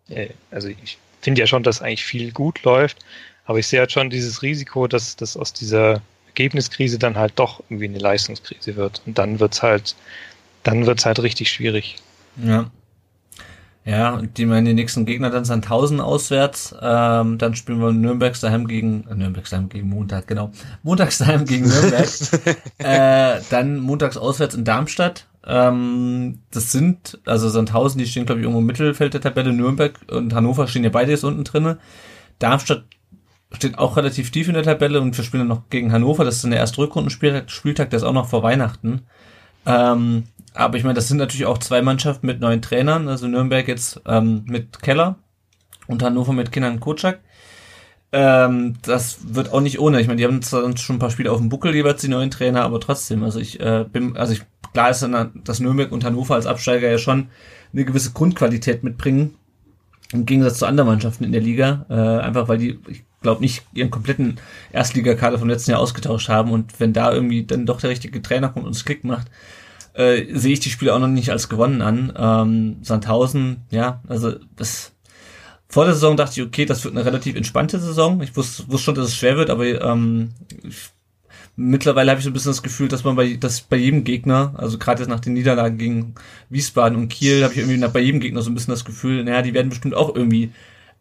äh, also ich finde ja schon, dass eigentlich viel gut läuft, aber ich sehe halt schon dieses Risiko, dass, dass aus dieser Ergebniskrise dann halt doch irgendwie eine Leistungskrise wird. Und dann wird's halt, dann wird's halt richtig schwierig. Ja. Ja, und die meinen die nächsten Gegner dann Sandhausen auswärts. Ähm, dann spielen wir Nürnberg daheim gegen äh, Nürnberg daheim gegen Montag, genau. Montags daheim gegen Nürnberg. äh, dann montags auswärts in Darmstadt. Ähm, das sind, also Sandhausen, die stehen, glaube ich, irgendwo im Mittelfeld der Tabelle. Nürnberg und Hannover stehen ja beide jetzt unten drinne. Darmstadt steht auch relativ tief in der Tabelle und wir spielen dann noch gegen Hannover. Das ist dann der erste Rückrundenspieltag, Spieltag, der ist auch noch vor Weihnachten. Ähm, aber ich meine, das sind natürlich auch zwei Mannschaften mit neuen Trainern, also Nürnberg jetzt ähm, mit Keller und Hannover mit Kindern Kotschak. Ähm, das wird auch nicht ohne. Ich meine, die haben zwar schon ein paar Spiele auf dem Buckel jeweils die neuen Trainer, aber trotzdem, also ich äh, bin, also ich klar ist dann, dass Nürnberg und Hannover als Absteiger ja schon eine gewisse Grundqualität mitbringen. Im Gegensatz zu anderen Mannschaften in der Liga. Äh, einfach weil die, ich glaube nicht, ihren kompletten Erstligakader vom letzten Jahr ausgetauscht haben und wenn da irgendwie dann doch der richtige Trainer kommt und es Klick macht, äh, sehe ich die Spiele auch noch nicht als gewonnen an. Ähm, Sandhausen, ja, also das vor der Saison dachte ich, okay, das wird eine relativ entspannte Saison. Ich wusste, wusste schon, dass es schwer wird, aber ähm, ich, mittlerweile habe ich so ein bisschen das Gefühl, dass man bei, dass bei jedem Gegner, also gerade jetzt nach den Niederlagen gegen Wiesbaden und Kiel, habe ich irgendwie nach, bei jedem Gegner so ein bisschen das Gefühl, naja, die werden bestimmt auch irgendwie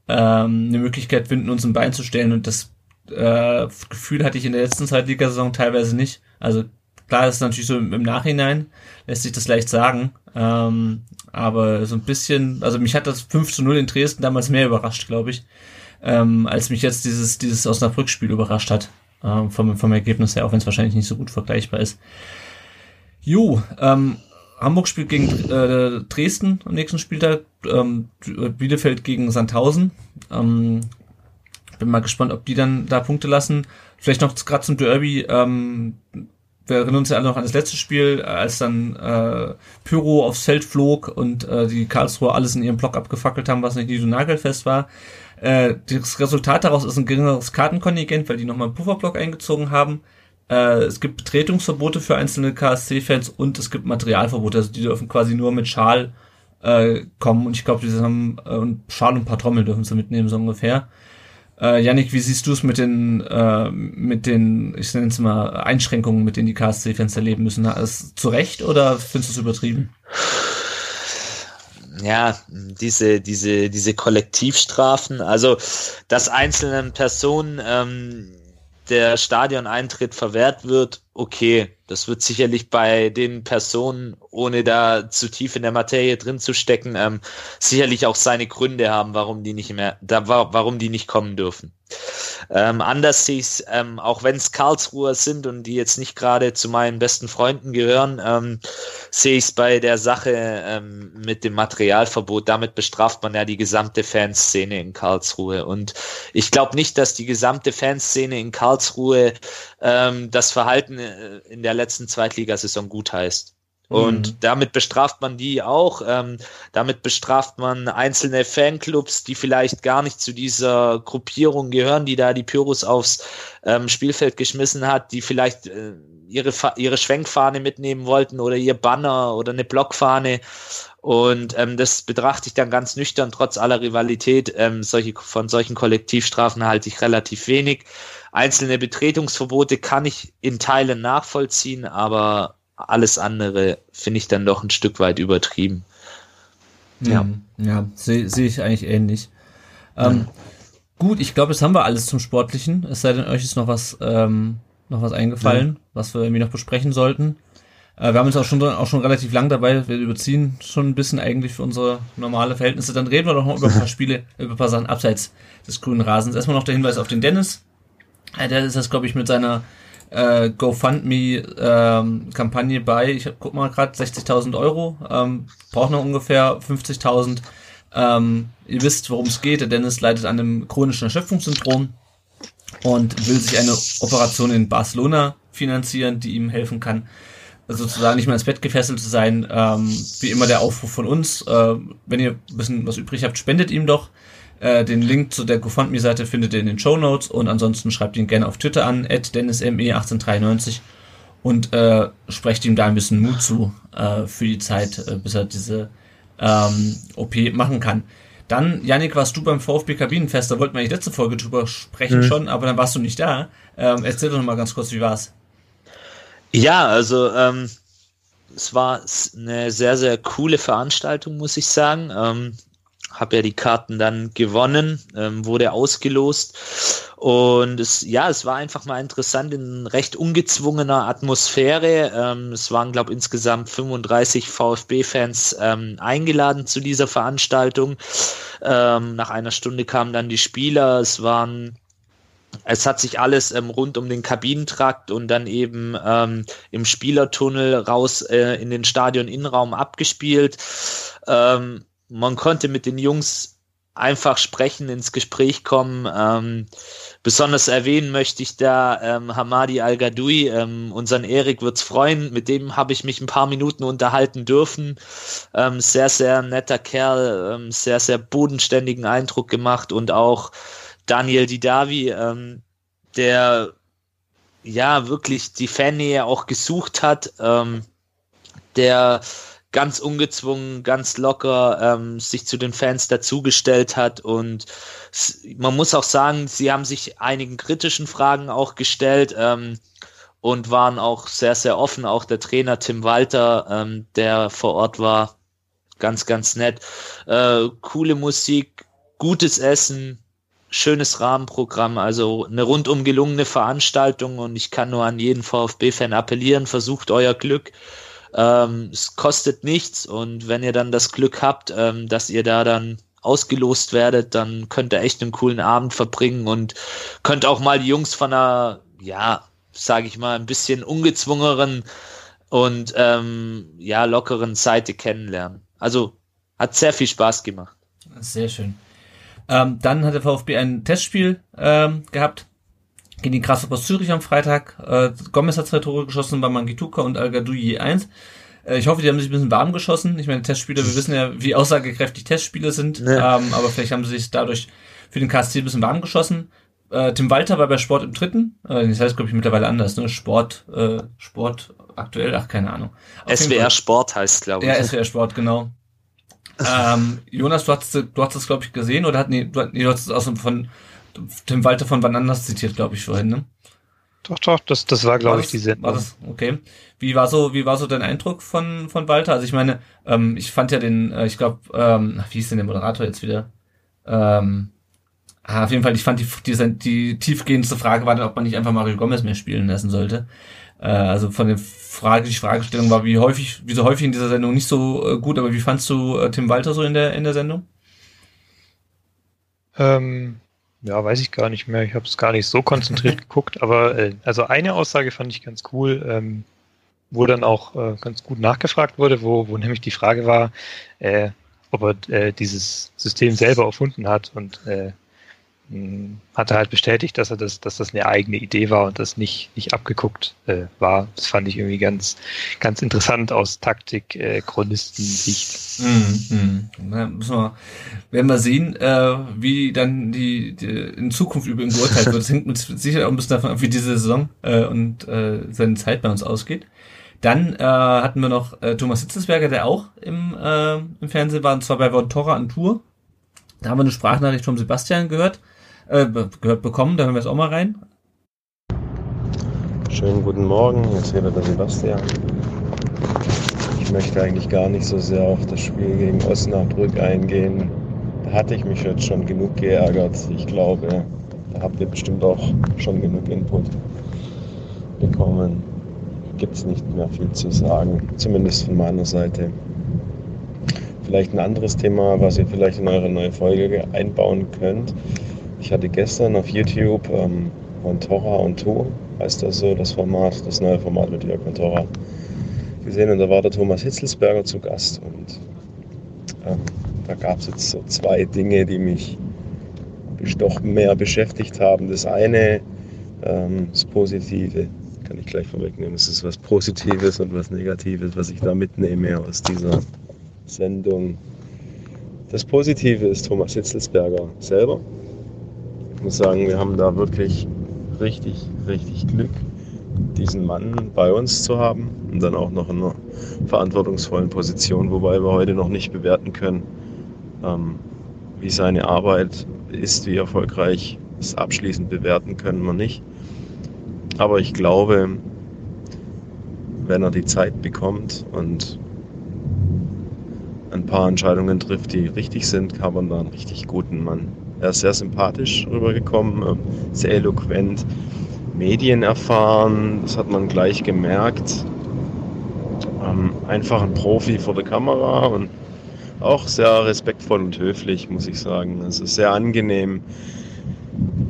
ähm, eine Möglichkeit finden, uns ein Bein zu stellen. Und das äh, Gefühl hatte ich in der letzten Zweitligasaison teilweise nicht. Also klar, das ist natürlich so im, Nachhinein, lässt sich das leicht sagen. Ähm, aber so ein bisschen, also mich hat das 5 zu 0 in Dresden damals mehr überrascht, glaube ich, ähm, als mich jetzt dieses, dieses Osnabrück-Spiel überrascht hat. Ähm, vom, vom Ergebnis her, auch wenn es wahrscheinlich nicht so gut vergleichbar ist. Jo, ähm, Hamburg spielt gegen äh, Dresden am nächsten Spieltag, ähm, Bielefeld gegen Sandhausen. Ähm, bin mal gespannt, ob die dann da Punkte lassen. Vielleicht noch gerade zum Derby. Ähm, wir erinnern uns ja alle noch an das letzte Spiel, als dann äh, Pyro aufs Feld flog und äh, die Karlsruhe alles in ihrem Block abgefackelt haben, was nicht so nagelfest war. Äh, das Resultat daraus ist ein geringeres Kartenkontingent, weil die nochmal einen Pufferblock eingezogen haben. Äh, es gibt Betretungsverbote für einzelne KSC-Fans und es gibt Materialverbote, also die dürfen quasi nur mit Schal äh, kommen und ich glaube, die haben äh, Schal und ein paar Trommeln dürfen sie mitnehmen, so ungefähr. Äh, Yannick, wie siehst du es mit den, äh, mit den, ich nenne es mal, Einschränkungen, mit denen die KSC-Fans erleben müssen? Ist zu Recht oder findest du es übertrieben? ja, diese, diese, diese Kollektivstrafen, also dass einzelnen Personen ähm, der Stadioneintritt verwehrt wird, okay, das wird sicherlich bei den Personen, ohne da zu tief in der Materie drin zu stecken, ähm, sicherlich auch seine Gründe haben, warum die nicht mehr, da, warum die nicht kommen dürfen. Ähm, anders sehe ich ähm, auch wenn es Karlsruher sind und die jetzt nicht gerade zu meinen besten Freunden gehören, ähm, sehe ich es bei der Sache ähm, mit dem Materialverbot. Damit bestraft man ja die gesamte Fanszene in Karlsruhe. Und ich glaube nicht, dass die gesamte Fanszene in Karlsruhe ähm, das Verhalten äh, in der letzten Zweitligasaison gut heißt. Und mhm. damit bestraft man die auch. Ähm, damit bestraft man einzelne Fanclubs, die vielleicht gar nicht zu dieser Gruppierung gehören, die da die Pyrus aufs ähm, Spielfeld geschmissen hat, die vielleicht äh, ihre, ihre Schwenkfahne mitnehmen wollten oder ihr Banner oder eine Blockfahne. Und ähm, das betrachte ich dann ganz nüchtern, trotz aller Rivalität. Ähm, solche, von solchen Kollektivstrafen halte ich relativ wenig. Einzelne Betretungsverbote kann ich in Teilen nachvollziehen, aber alles andere finde ich dann doch ein Stück weit übertrieben. Ja, mhm. ja, sehe seh ich eigentlich ähnlich. Ähm, ja. Gut, ich glaube, jetzt haben wir alles zum Sportlichen. Es sei denn, euch ist noch was, ähm, noch was eingefallen, ja. was wir irgendwie noch besprechen sollten. Äh, wir haben uns auch schon, auch schon relativ lang dabei. Wir überziehen schon ein bisschen eigentlich für unsere normale Verhältnisse. Dann reden wir doch noch über ein paar Spiele, über ein paar Sachen abseits des grünen Rasens. Erstmal noch der Hinweis auf den Dennis. Äh, der ist das, glaube ich, mit seiner äh, GoFundMe-Kampagne ähm, bei, ich guck mal gerade, 60.000 Euro, ähm, braucht noch ungefähr 50.000. Ähm, ihr wisst, worum es geht. Der Dennis leidet an einem chronischen Erschöpfungssyndrom und will sich eine Operation in Barcelona finanzieren, die ihm helfen kann, sozusagen nicht mehr ins Bett gefesselt zu sein. Ähm, wie immer der Aufruf von uns, äh, wenn ihr ein bisschen was übrig habt, spendet ihm doch. Äh, den Link zu der GoFundMe-Seite findet ihr in den Show Notes und ansonsten schreibt ihn gerne auf Twitter an, DennisME1893 und äh, sprecht ihm da ein bisschen Mut zu äh, für die Zeit, äh, bis er diese ähm, OP machen kann. Dann, Janik, warst du beim VfB Kabinenfest, da wollten wir eigentlich letzte Folge drüber sprechen mhm. schon, aber dann warst du nicht da. Ähm, erzähl doch noch mal ganz kurz, wie war's? Ja, also ähm, es war eine sehr, sehr coole Veranstaltung, muss ich sagen. Ähm, habe ja die Karten dann gewonnen, ähm, wurde ausgelost und es, ja, es war einfach mal interessant in recht ungezwungener Atmosphäre. Ähm, es waren, glaube insgesamt 35 VfB-Fans ähm, eingeladen zu dieser Veranstaltung. Ähm, nach einer Stunde kamen dann die Spieler. Es waren es hat sich alles ähm, rund um den Kabinentrakt und dann eben ähm, im Spielertunnel raus äh, in den Stadion-Innenraum abgespielt. Ähm, man konnte mit den Jungs einfach sprechen, ins Gespräch kommen. Ähm, besonders erwähnen möchte ich da ähm, Hamadi Al-Gadoui, ähm, unseren Erik wird's freuen, mit dem habe ich mich ein paar Minuten unterhalten dürfen. Ähm, sehr, sehr netter Kerl, ähm, sehr, sehr bodenständigen Eindruck gemacht und auch Daniel Didavi, ähm, der ja wirklich die Fannähe auch gesucht hat, ähm, der ganz ungezwungen, ganz locker ähm, sich zu den Fans dazugestellt hat. Und man muss auch sagen, sie haben sich einigen kritischen Fragen auch gestellt ähm, und waren auch sehr, sehr offen. Auch der Trainer Tim Walter, ähm, der vor Ort war, ganz, ganz nett. Äh, coole Musik, gutes Essen, schönes Rahmenprogramm, also eine rundum gelungene Veranstaltung und ich kann nur an jeden VfB-Fan appellieren, versucht euer Glück. Ähm, es kostet nichts und wenn ihr dann das Glück habt, ähm, dass ihr da dann ausgelost werdet, dann könnt ihr echt einen coolen Abend verbringen und könnt auch mal die Jungs von einer, ja, sage ich mal, ein bisschen ungezwungenen und ähm, ja, lockeren Seite kennenlernen. Also hat sehr viel Spaß gemacht. Sehr schön. Ähm, dann hat der VfB ein Testspiel ähm, gehabt gegen die Grasshoppers Zürich am Freitag. Äh, Gomez hat zwei Tore geschossen bei Mangituka und al je eins. Äh, ich hoffe, die haben sich ein bisschen warm geschossen. Ich meine, Testspiele, wir wissen ja, wie aussagekräftig Testspiele sind, ja. ähm, aber vielleicht haben sie sich dadurch für den KSC ein bisschen warm geschossen. Äh, Tim Walter war bei Sport im dritten. Äh, das heißt, glaube ich, mittlerweile anders, ne? Sport, äh, Sport aktuell, ach, keine Ahnung. Auf SWR Sport heißt, glaube ich. Ja, SWR Sport, genau. ähm, Jonas, du hast, du hast das, glaube ich, gesehen oder hat, nee, du, nee, du hast es aus von Tim Walter von Wann anders zitiert, glaube ich, vorhin, ne? Doch, doch, das, das war, glaube ich, die Sendung. War das, okay. Wie war so, wie war so dein Eindruck von, von Walter? Also ich meine, ähm, ich fand ja den, äh, ich glaube, ähm, wie hieß denn der Moderator jetzt wieder? Ähm, ah, auf jeden Fall, ich fand die, die, die tiefgehendste Frage war dann, ob man nicht einfach Mario Gomez mehr spielen lassen sollte. Äh, also von der Frage, die Fragestellung war, wie häufig, wie so häufig in dieser Sendung nicht so äh, gut, aber wie fandst du äh, Tim Walter so in der, in der Sendung? Ähm, ja, weiß ich gar nicht mehr. Ich habe es gar nicht so konzentriert geguckt, aber äh, also eine Aussage fand ich ganz cool, ähm, wo dann auch äh, ganz gut nachgefragt wurde, wo, wo nämlich die Frage war, äh, ob er äh, dieses System selber erfunden hat und äh, hat er halt bestätigt, dass er das, dass das eine eigene Idee war und das nicht, nicht abgeguckt äh, war. Das fand ich irgendwie ganz, ganz interessant aus Taktik, äh. Mhm, mh. müssen wir, werden wir sehen, äh, wie dann die, die in Zukunft über ihn geurteilt wird. Das hängt mit Sicherheit auch ein bisschen davon ab, wie diese Saison äh, und äh, seine Zeit bei uns ausgeht. Dann äh, hatten wir noch äh, Thomas Hitzesberger, der auch im, äh, im Fernsehen war, und zwar bei Vontora an Tour. Da haben wir eine Sprachnachricht vom Sebastian gehört äh, gehört bekommen. Da hören wir es auch mal rein. Schönen guten Morgen, jetzt wieder der Sebastian. Ich möchte eigentlich gar nicht so sehr auf das Spiel gegen Osnabrück eingehen. Da hatte ich mich jetzt schon genug geärgert. Ich glaube, da habt ihr bestimmt auch schon genug Input bekommen. Gibt es nicht mehr viel zu sagen, zumindest von meiner Seite. Vielleicht ein anderes Thema, was ihr vielleicht in eure neue Folge einbauen könnt. Ich hatte gestern auf YouTube ähm, Montora und To, heißt das so, das Format, das neue Format mit Jörg Montora, gesehen und da war der Thomas Hitzelsberger zu Gast und ähm, da gab es jetzt so zwei Dinge, die mich doch mehr beschäftigt haben. Das eine, ähm, das Positive, kann ich gleich vorwegnehmen, es ist was Positives und was Negatives, was ich da mitnehme aus dieser Sendung. Das Positive ist Thomas Hitzelsberger selber muss sagen, wir haben da wirklich richtig, richtig Glück, diesen Mann bei uns zu haben und dann auch noch in einer verantwortungsvollen Position, wobei wir heute noch nicht bewerten können, ähm, wie seine Arbeit ist, wie erfolgreich es abschließend bewerten können wir nicht. Aber ich glaube, wenn er die Zeit bekommt und ein paar Entscheidungen trifft, die richtig sind, kann man da einen richtig guten Mann. Er ist sehr sympathisch rübergekommen, ähm, sehr eloquent, medienerfahren, das hat man gleich gemerkt. Ähm, einfach ein Profi vor der Kamera und auch sehr respektvoll und höflich, muss ich sagen. Also sehr angenehm.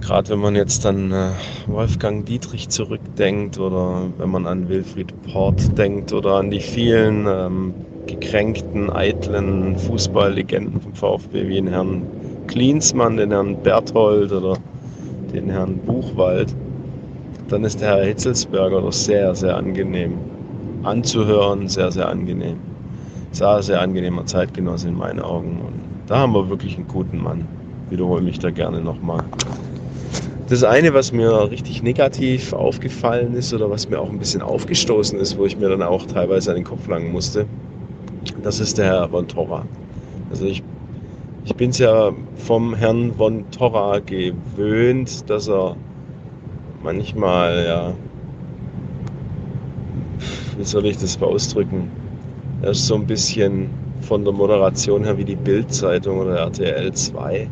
Gerade wenn man jetzt an äh, Wolfgang Dietrich zurückdenkt oder wenn man an Wilfried Port denkt oder an die vielen ähm, gekränkten, eitlen Fußballlegenden vom VfB wie den Herrn Klinsmann, den Herrn Berthold oder den Herrn Buchwald, dann ist der Herr Hitzelsberger doch sehr, sehr angenehm anzuhören, sehr, sehr angenehm. Sehr, sehr angenehmer Zeitgenosse in meinen Augen. Und da haben wir wirklich einen guten Mann. Wiederhole mich da gerne nochmal. Das eine, was mir richtig negativ aufgefallen ist oder was mir auch ein bisschen aufgestoßen ist, wo ich mir dann auch teilweise an den Kopf langen musste, das ist der Herr von Torra. Also ich, ich bin es ja vom Herrn von Torra gewöhnt, dass er manchmal, ja, wie soll ich das ausdrücken? Er ist so ein bisschen von der Moderation her wie die Bild-Zeitung oder RTL 2.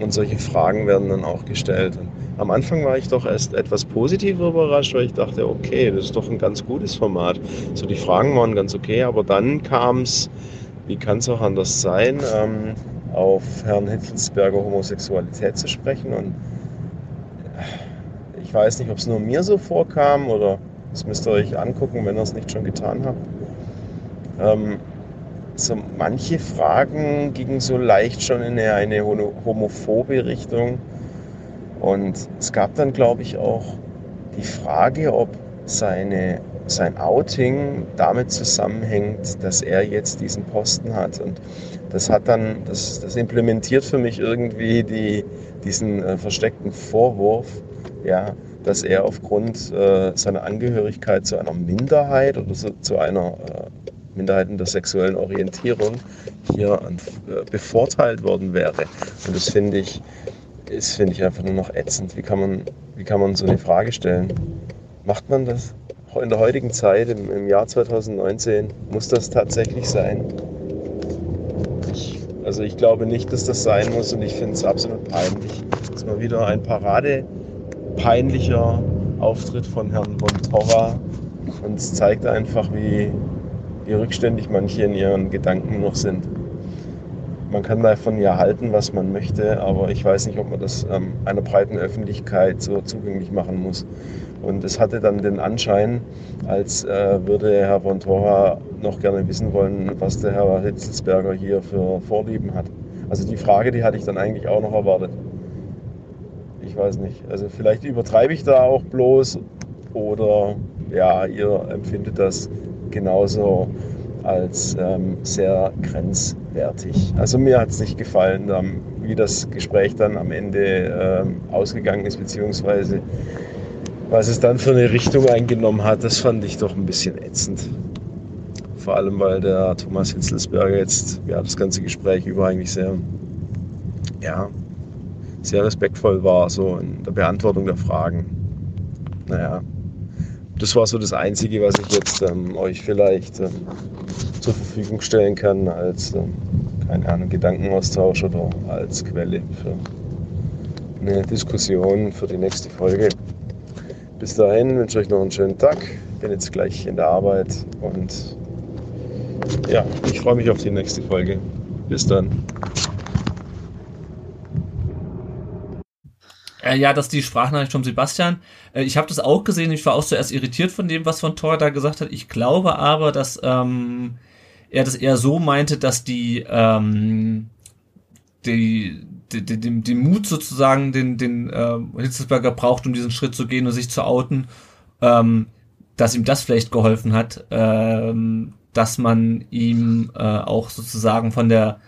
Und solche Fragen werden dann auch gestellt. Und am Anfang war ich doch erst etwas positiver überrascht, weil ich dachte, okay, das ist doch ein ganz gutes Format. So die Fragen waren ganz okay, aber dann kam es, wie kann es auch anders sein, ähm, auf Herrn Hitzelsberger Homosexualität zu sprechen. Und ich weiß nicht, ob es nur mir so vorkam oder das müsst ihr euch angucken, wenn ihr es nicht schon getan habt. Ähm, so manche Fragen gingen so leicht schon in eine, eine homophobe Richtung. Und es gab dann, glaube ich, auch die Frage, ob seine, sein Outing damit zusammenhängt, dass er jetzt diesen Posten hat. Und das hat dann, das, das implementiert für mich irgendwie die, diesen äh, versteckten Vorwurf, ja, dass er aufgrund äh, seiner Angehörigkeit zu einer Minderheit oder so, zu einer äh, Minderheiten der sexuellen Orientierung hier äh, bevorteilt worden wäre. Und das finde ich, finde ich einfach nur noch ätzend. Wie kann, man, wie kann man so eine Frage stellen? Macht man das in der heutigen Zeit, im, im Jahr 2019, muss das tatsächlich sein? Also ich glaube nicht, dass das sein muss und ich finde es absolut peinlich. Das ist mal wieder ein Parade peinlicher Auftritt von Herrn von Torra und es zeigt einfach, wie, wie rückständig manche in ihren Gedanken noch sind. Man kann davon ja halten, was man möchte, aber ich weiß nicht, ob man das ähm, einer breiten Öffentlichkeit so zugänglich machen muss. Und es hatte dann den Anschein, als äh, würde Herr von Tora noch gerne wissen wollen, was der Herr Hitzelsberger hier für Vorlieben hat. Also die Frage, die hatte ich dann eigentlich auch noch erwartet. Ich weiß nicht. Also vielleicht übertreibe ich da auch bloß oder ja, ihr empfindet das genauso als ähm, sehr grenzwertig. Also mir hat es nicht gefallen, ähm, wie das Gespräch dann am Ende ähm, ausgegangen ist, beziehungsweise was es dann für eine Richtung eingenommen hat, das fand ich doch ein bisschen ätzend. Vor allem, weil der Thomas Hitzelsberger jetzt ja, das ganze Gespräch über eigentlich sehr, ja, sehr respektvoll war, so in der Beantwortung der Fragen. Naja, das war so das Einzige, was ich jetzt ähm, euch vielleicht ähm, zur Verfügung stellen kann als, ähm, keine Ahnung, Gedankenaustausch oder als Quelle für eine Diskussion für die nächste Folge. Bis dahin wünsche ich euch noch einen schönen Tag. Bin jetzt gleich in der Arbeit und ja, ich freue mich auf die nächste Folge. Bis dann. Äh, ja, das ist die Sprachnachricht von Sebastian. Äh, ich habe das auch gesehen. Ich war auch zuerst irritiert von dem, was von Thor da gesagt hat. Ich glaube aber, dass ähm, er das eher so meinte, dass die, ähm, die, die, den, den Mut sozusagen, den, den äh, Hitzelsberger braucht, um diesen Schritt zu gehen und sich zu outen, ähm, dass ihm das vielleicht geholfen hat, ähm, dass man ihm äh, auch sozusagen von der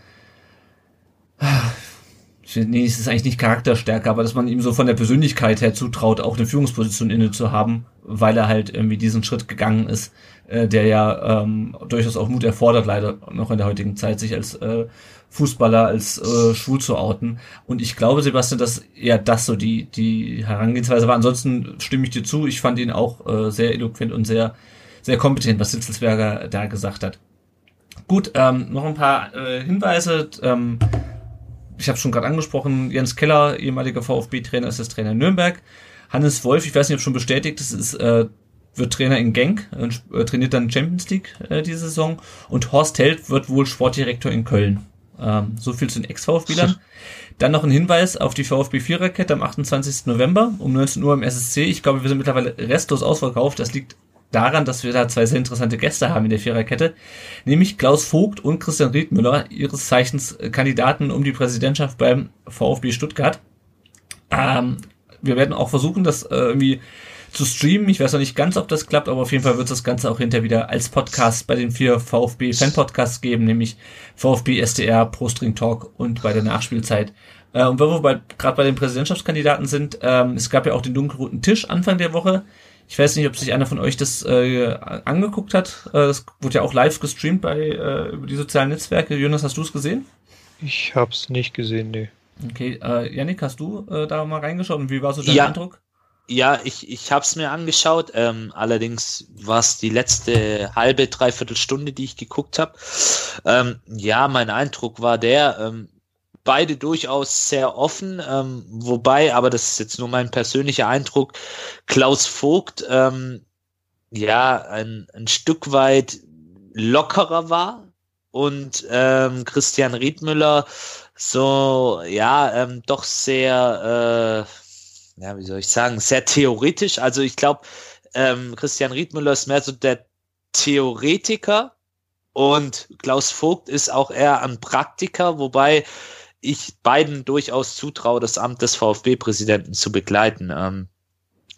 nee, es ist eigentlich nicht Charakterstärke, aber dass man ihm so von der Persönlichkeit her zutraut, auch eine Führungsposition inne zu haben, weil er halt irgendwie diesen Schritt gegangen ist. Äh, der ja ähm, durchaus auch Mut erfordert, leider noch in der heutigen Zeit, sich als äh, Fußballer, als äh, schwul zu outen. Und ich glaube, Sebastian, dass eher das so die, die Herangehensweise war. Ansonsten stimme ich dir zu. Ich fand ihn auch äh, sehr eloquent und sehr, sehr kompetent, was Sitzelsberger da gesagt hat. Gut, ähm, noch ein paar äh, Hinweise. Ähm, ich habe schon gerade angesprochen, Jens Keller, ehemaliger VfB-Trainer, ist das Trainer in Nürnberg. Hannes Wolf, ich weiß nicht, ob schon bestätigt, das ist äh, wird Trainer in Genk, äh, trainiert dann Champions League äh, diese Saison und Horst Held wird wohl Sportdirektor in Köln. Ähm, so viel zu den Ex-VfB-Lern. Dann noch ein Hinweis auf die VfB Viererkette am 28. November um 19 Uhr im SSC. Ich glaube, wir sind mittlerweile restlos ausverkauft. Das liegt daran, dass wir da zwei sehr interessante Gäste haben in der Viererkette, nämlich Klaus Vogt und Christian Riedmüller, ihres Zeichens Kandidaten um die Präsidentschaft beim VfB Stuttgart. Ähm, wir werden auch versuchen, das äh, irgendwie zu streamen. Ich weiß noch nicht ganz, ob das klappt, aber auf jeden Fall wird es das Ganze auch hinterher wieder als Podcast bei den vier VfB Fan Podcasts geben, nämlich VfB SDR, Pro String Talk und bei der Nachspielzeit. Äh, und wenn wir gerade bei den Präsidentschaftskandidaten sind, ähm, es gab ja auch den dunkelroten Tisch Anfang der Woche. Ich weiß nicht, ob sich einer von euch das äh, angeguckt hat. Äh, das wurde ja auch live gestreamt bei äh, über die sozialen Netzwerke. Jonas, hast du es gesehen? Ich hab's nicht gesehen, nee. Okay, äh, Yannick, hast du äh, da mal reingeschaut und wie war so dein Ja. Eindruck? Ja, ich, ich habe es mir angeschaut. Ähm, allerdings war es die letzte halbe, dreiviertel Stunde, die ich geguckt habe. Ähm, ja, mein Eindruck war der, ähm, beide durchaus sehr offen, ähm, wobei, aber das ist jetzt nur mein persönlicher Eindruck, Klaus Vogt ähm, ja ein, ein Stück weit lockerer war und ähm, Christian Riedmüller so, ja, ähm, doch sehr, äh, ja, wie soll ich sagen, sehr theoretisch. Also ich glaube, ähm, Christian Riedmüller ist mehr so der Theoretiker und Klaus Vogt ist auch eher ein Praktiker, wobei ich beiden durchaus zutraue, das Amt des VfB-Präsidenten zu begleiten. Ähm,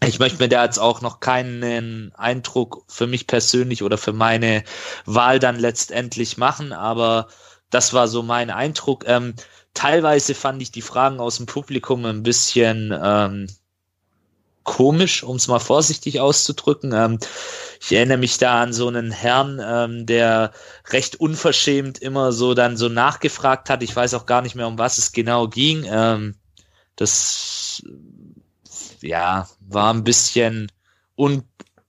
ich möchte mir da jetzt auch noch keinen Eindruck für mich persönlich oder für meine Wahl dann letztendlich machen, aber das war so mein Eindruck. Ähm, teilweise fand ich die Fragen aus dem Publikum ein bisschen ähm, komisch, um es mal vorsichtig auszudrücken. Ähm, ich erinnere mich da an so einen Herrn, ähm, der recht unverschämt immer so dann so nachgefragt hat. Ich weiß auch gar nicht mehr, um was es genau ging. Ähm, das ja war ein bisschen un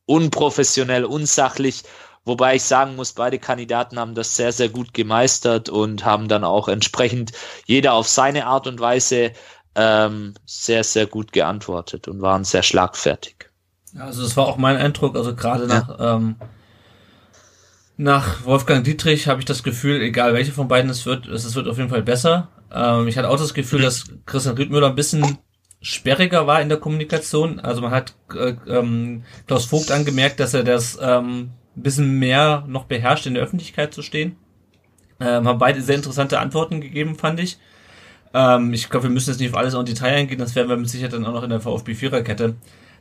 unprofessionell, unsachlich. Wobei ich sagen muss, beide Kandidaten haben das sehr, sehr gut gemeistert und haben dann auch entsprechend jeder auf seine Art und Weise ähm, sehr, sehr gut geantwortet und waren sehr schlagfertig. Also das war auch mein Eindruck, also gerade nach, ähm, nach Wolfgang Dietrich habe ich das Gefühl, egal welche von beiden es wird, es wird auf jeden Fall besser. Ähm, ich hatte auch das Gefühl, dass Christian Riedmüller ein bisschen sperriger war in der Kommunikation. Also man hat äh, ähm, Klaus Vogt angemerkt, dass er das ähm, ein bisschen mehr noch beherrscht, in der Öffentlichkeit zu stehen. Ähm, haben beide sehr interessante Antworten gegeben, fand ich. Ähm, ich glaube, wir müssen jetzt nicht auf alles auch in Detail eingehen, das werden wir mit Sicherheit dann auch noch in der VfB Viererkette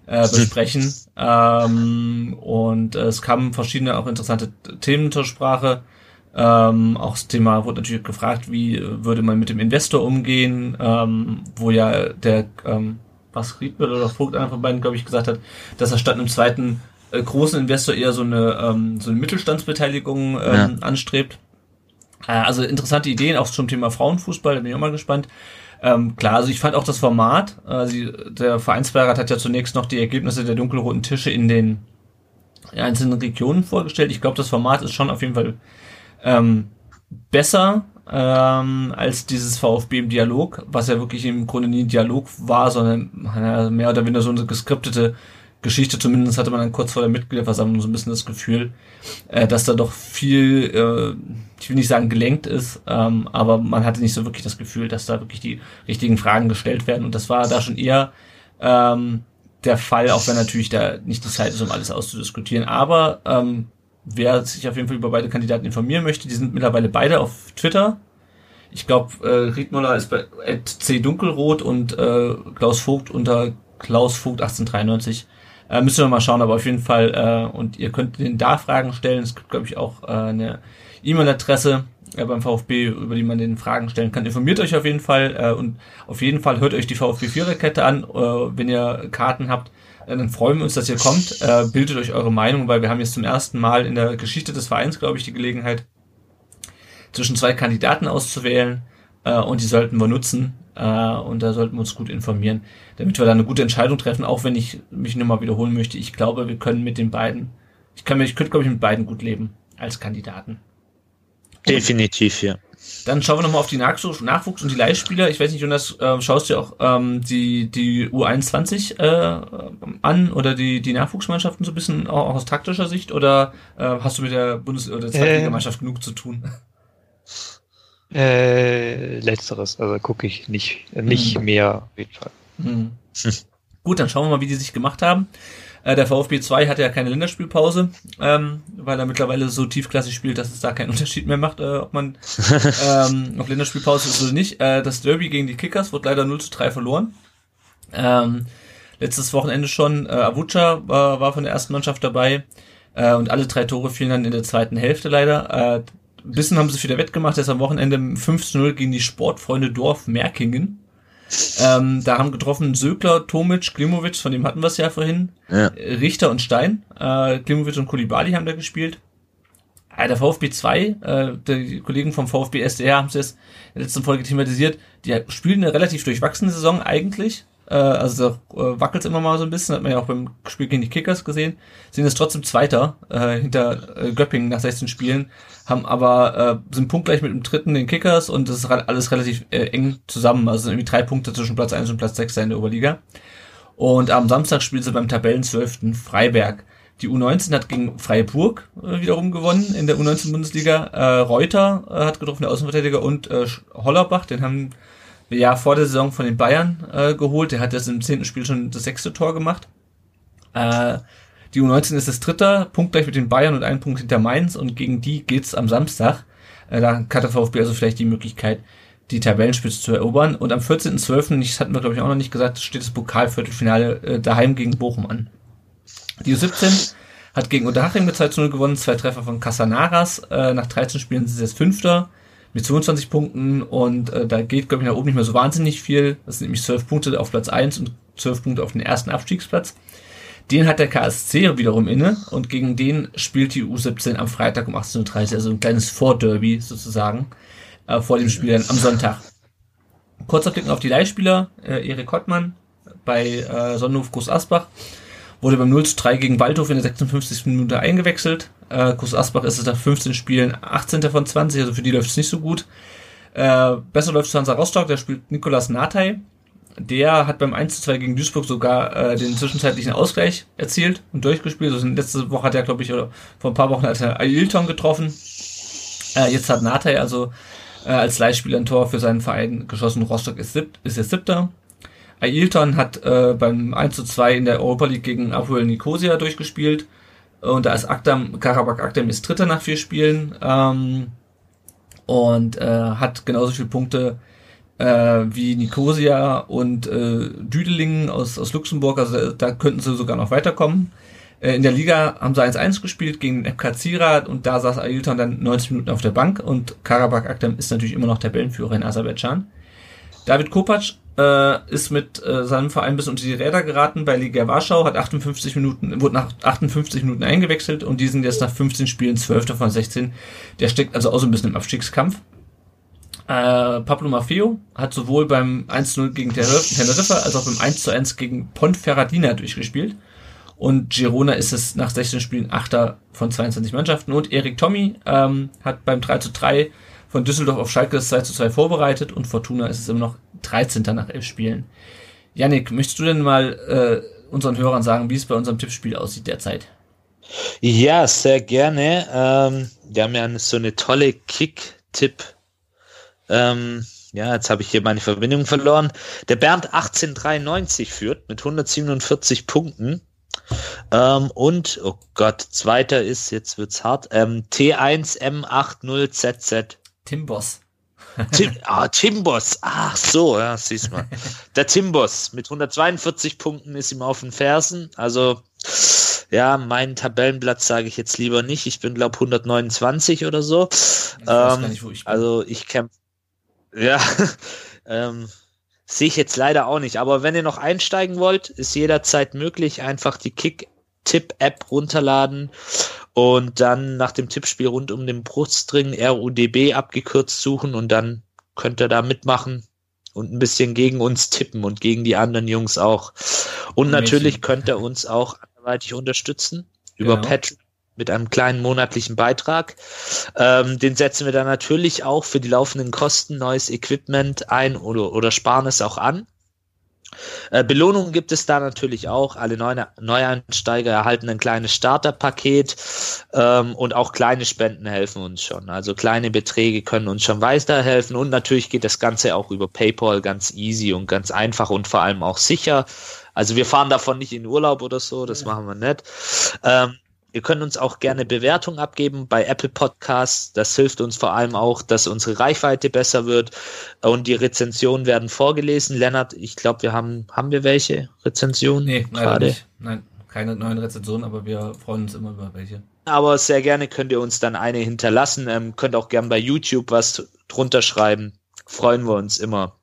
äh, besprechen. ähm, und äh, es kamen verschiedene auch interessante Themen zur Sprache. Ähm, auch das Thema wurde natürlich gefragt, wie würde man mit dem Investor umgehen, ähm, wo ja der ähm, was Riedmüller oder Vogt einer von beiden, glaube ich, gesagt hat, dass er statt einem zweiten äh, großen Investor eher so eine ähm, so eine Mittelstandsbeteiligung ähm, Ja. anstrebt. Äh, also interessante Ideen auch zum Thema Frauenfußball, da bin ich auch mal gespannt. Ähm, klar, also ich fand auch das Format, äh, sie, der Vereinsbeirat hat ja zunächst noch die Ergebnisse der dunkelroten Tische in den einzelnen Regionen vorgestellt. Ich glaube, das Format ist schon auf jeden Fall ähm, besser ähm, als dieses VfB im Dialog, was ja wirklich im Grunde nie ein Dialog war, sondern mehr oder weniger so eine geskriptete Geschichte. Zumindest hatte man dann kurz vor der Mitgliederversammlung so ein bisschen das Gefühl, äh, dass da doch viel, äh, ich will nicht sagen gelenkt ist, ähm, aber man hatte nicht so wirklich das Gefühl, dass da wirklich die richtigen Fragen gestellt werden. Und das war da schon eher ähm, der Fall, auch wenn natürlich da nicht die Zeit ist, um alles auszudiskutieren. Aber ähm, wer sich auf jeden Fall über beide Kandidaten informieren möchte, die sind mittlerweile beide auf Twitter. Ich glaube, äh, Riedmüller ist bei C Dunkelrot und äh, Klaus Vogt unter Klaus Vogt 1893. Äh, müssen wir mal schauen, aber auf jeden Fall, äh, und ihr könnt den da Fragen stellen. Es gibt, glaube ich, auch äh, eine E-Mail-Adresse, äh, beim VfB, über die man den Fragen stellen kann. Informiert euch auf jeden Fall äh, und auf jeden Fall hört euch die VfB Viererkette an, äh, wenn ihr Karten habt. Äh, dann freuen wir uns, dass ihr kommt. Äh, bildet euch eure Meinung, weil wir haben jetzt zum ersten Mal in der Geschichte des Vereins, glaube ich, die Gelegenheit, zwischen zwei Kandidaten auszuwählen äh, und die sollten wir nutzen und da sollten wir uns gut informieren, damit wir da eine gute Entscheidung treffen, auch wenn ich mich nur mal wiederholen möchte. Ich glaube, wir können mit den beiden, ich kann mir, ich könnte, glaube ich, mit beiden gut leben als Kandidaten. Definitiv, ja. Dann schauen wir nochmal auf die Nachwuchs, Nachwuchs und die Leihspieler. Ich weiß nicht, Jonas, äh, schaust du auch ähm, die, die U21 äh, an oder die, die Nachwuchsmannschaften so ein bisschen auch aus taktischer Sicht oder äh, hast du mit der Bundes- oder Zweitligamannschaft äh, genug zu tun? Äh, letzteres, also gucke ich nicht, nicht hm. mehr auf jeden Fall. Hm. Gut, dann schauen wir mal, wie die sich gemacht haben. Äh, der VfB 2 hatte ja keine Länderspielpause, ähm, weil er mittlerweile so tiefklassig spielt, dass es da keinen Unterschied mehr macht, äh, ob man ähm, auf Länderspielpause ist oder nicht. Äh, das Derby gegen die Kickers wurde leider 0 zu 3 verloren. Ähm, letztes Wochenende schon, äh, Avucha war, war von der ersten Mannschaft dabei äh, und alle drei Tore fielen dann in der zweiten Hälfte leider. Äh, ein bisschen haben sie wieder wettgemacht, jetzt am Wochenende 5 zu 0 gegen die Sportfreunde Dorf Merkingen. Ähm, da haben getroffen Sökler, Tomic, Klimovic, von dem hatten wir es ja vorhin, ja. Richter und Stein. Äh, Klimovic und Kulibali haben da gespielt. Äh, der VfB 2, äh, die Kollegen vom VfB SDR haben es jetzt in der letzten Folge thematisiert, die spielen eine relativ durchwachsene Saison eigentlich. Äh, also da äh, wackelt immer mal so ein bisschen, hat man ja auch beim Spiel gegen die Kickers gesehen. Sind jetzt trotzdem Zweiter äh, hinter äh, Göppingen nach 16 Spielen, haben aber äh, sind punktgleich mit dem dritten den Kickers und das ist alles relativ äh, eng zusammen. Also sind irgendwie drei Punkte zwischen Platz 1 und Platz 6 in der Oberliga. Und am Samstag spielen sie beim Tabellenzwölften Freiberg. Die U19 hat gegen Freiburg äh, wiederum gewonnen in der U19-Bundesliga. Äh, Reuter äh, hat getroffen, der Außenverteidiger, und äh, Hollerbach, den haben ja vor der Saison von den Bayern äh, geholt. Der hat jetzt im zehnten Spiel schon das sechste Tor gemacht. Äh, die U19 ist das dritte, punktgleich mit den Bayern und ein Punkt hinter Mainz und gegen die geht's am Samstag. Äh, da hat der VfB also vielleicht die Möglichkeit, die Tabellenspitze zu erobern. Und am 14.12., das hatten wir glaube ich auch noch nicht gesagt, steht das Pokalviertelfinale äh, daheim gegen Bochum an. Die U17 hat gegen Unterhaching mit 2 zu 0 gewonnen, zwei Treffer von Casanaras. Äh, nach 13 Spielen sind sie jetzt Fünfter mit 22 Punkten und da geht, glaube ich, nach oben nicht mehr so wahnsinnig viel. Das sind nämlich 12 Punkte auf Platz 1 und 12 Punkte auf den ersten Abstiegsplatz. Den hat der KSC wiederum inne und gegen den spielt die U17 am Freitag um 18.30 Uhr, also ein kleines Vorderby sozusagen, äh, vor dem Spiel dann am Sonntag. Kurzer Blick auf die Leihspieler, äh, Erik Hottmann bei äh, Sonnenhof Groß Asbach wurde beim 0 zu 3 gegen Waldhof in der 56. Minute eingewechselt. Äh, Groß Asbach ist es nach 15 Spielen 18. von 20, also für die läuft es nicht so gut. Äh, besser läuft es Hansa Rostock, der spielt Nikolas Natay. Der hat beim 1 zu 2 gegen Duisburg sogar äh, den zwischenzeitlichen Ausgleich erzielt und durchgespielt. Also letzte Woche hat er, glaube ich, oder vor ein paar Wochen hat er Ailton getroffen. Äh, jetzt hat Natay also äh, als Leihspieler ein Tor für seinen Verein geschossen. Rostock ist, sieb ist jetzt siebter. Ailton hat äh, beim 1 zu 2 in der Europa League gegen Apoel Nicosia durchgespielt. Und da ist Akdam, Karabakh Akdam ist Dritter nach vier Spielen. Ähm, und äh, hat genauso viele Punkte äh, wie Nicosia und äh, Düdelingen aus, aus Luxemburg. Also da könnten sie sogar noch weiterkommen. Äh, in der Liga haben sie 1-1 gespielt gegen FK Zira und da saß Ailton dann 90 Minuten auf der Bank und Karabakh Akdam ist natürlich immer noch Tabellenführer in Aserbaidschan. David Kopacz äh, ist mit äh, seinem Verein bis unter die Räder geraten bei Liga Warschau, hat 58 Minuten, wurde nach 58 Minuten eingewechselt und die sind jetzt nach 15 Spielen 12. von 16. Der steckt also auch so ein bisschen im Abstiegskampf. Äh, Pablo Maffeo hat sowohl beim 1-0 gegen Teneriffa als auch beim 1-1 gegen Ponferradina durchgespielt. Und Girona ist es nach 16 Spielen Achter von 22 Mannschaften. Und Erik Tommy ähm, hat beim 3 3 von Düsseldorf auf Schalke das 2 zu 2 vorbereitet und Fortuna ist es immer noch 13. nach elf Spielen. Yannick, möchtest du denn mal äh, unseren Hörern sagen, wie es bei unserem Tippspiel aussieht derzeit? Ja, sehr gerne. Ähm, wir haben ja so eine tolle Kick-Tipp. Ähm, ja, jetzt habe ich hier meine Verbindung verloren. Der Bernd 1893 führt mit 147 Punkten. Ähm, und, oh Gott, zweiter ist, jetzt wird's hart, ähm, T1M80ZZ. Timbos. Tim, ah, Timbos. Ach so, ja, siehst mal. Der Timbos mit 142 Punkten ist ihm auf den Fersen. Also, Ja, meinen Tabellenplatz sage ich jetzt lieber nicht. Ich bin, glaube 129 oder so. Ich Ähm, nicht, ich. Also ich kämpfe. Ja, ähm, sehe ich jetzt leider auch nicht. Aber wenn ihr noch einsteigen wollt, ist jederzeit möglich. Einfach die Kick-Tipp-App runterladen und dann nach dem Tippspiel rund um den Brustring RUDB abgekürzt suchen und dann könnt ihr da mitmachen und ein bisschen gegen uns tippen und gegen die anderen Jungs auch. Und natürlich könnt ihr uns auch anderweitig unterstützen über Genau. Patreon mit einem kleinen monatlichen Beitrag. Ähm, den setzen wir dann natürlich auch für die laufenden Kosten neues Equipment ein oder, oder sparen es auch an. Äh, Belohnungen gibt es da natürlich auch. Alle Neu Neueinsteiger erhalten ein kleines Starterpaket ähm, und auch kleine Spenden helfen uns schon. Also kleine Beträge können uns schon weiterhelfen und natürlich geht das Ganze auch über PayPal ganz easy und ganz einfach und vor allem auch sicher. Also wir fahren davon nicht in Urlaub oder so, das machen wir nicht. Ähm, Ihr könnt uns auch gerne Bewertung abgeben bei Apple Podcasts. Das hilft uns vor allem auch, dass unsere Reichweite besser wird und die Rezensionen werden vorgelesen. Lennart, ich glaube, wir haben, haben wir welche Rezensionen Nee, gerade? nicht. Nein, keine neuen Rezensionen, aber wir freuen uns immer über welche. Aber sehr gerne könnt ihr uns dann eine hinterlassen. Ähm, könnt auch gern bei YouTube was drunter schreiben. Freuen wir uns immer.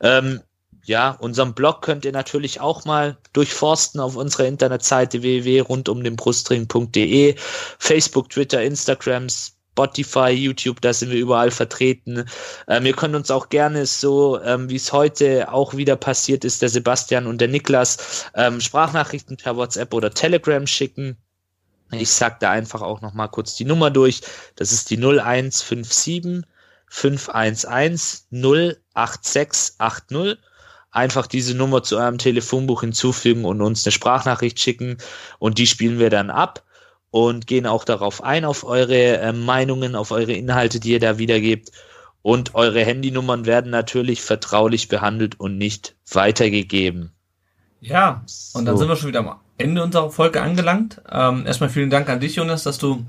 Ähm, ja, unseren Blog könnt ihr natürlich auch mal durchforsten auf unserer Internetseite www.rundumdenbrustring.de. Facebook, Twitter, Instagram, Spotify, YouTube, da sind wir überall vertreten. Ähm, ihr könnt uns auch gerne so, ähm, wie es heute auch wieder passiert ist, der Sebastian und der Niklas, ähm, Sprachnachrichten per WhatsApp oder Telegram schicken. Ich sag da einfach auch noch mal kurz die Nummer durch. Das ist die 0157 511 08680. Einfach diese Nummer zu eurem Telefonbuch hinzufügen und uns eine Sprachnachricht schicken und die spielen wir dann ab und gehen auch darauf ein, auf eure äh, Meinungen, auf eure Inhalte, die ihr da wiedergebt. Und eure Handynummern werden natürlich vertraulich behandelt und nicht weitergegeben. Ja, und dann sind wir schon wieder am Ende unserer Folge angelangt. Ähm, erstmal vielen Dank an dich, Jonas, dass du,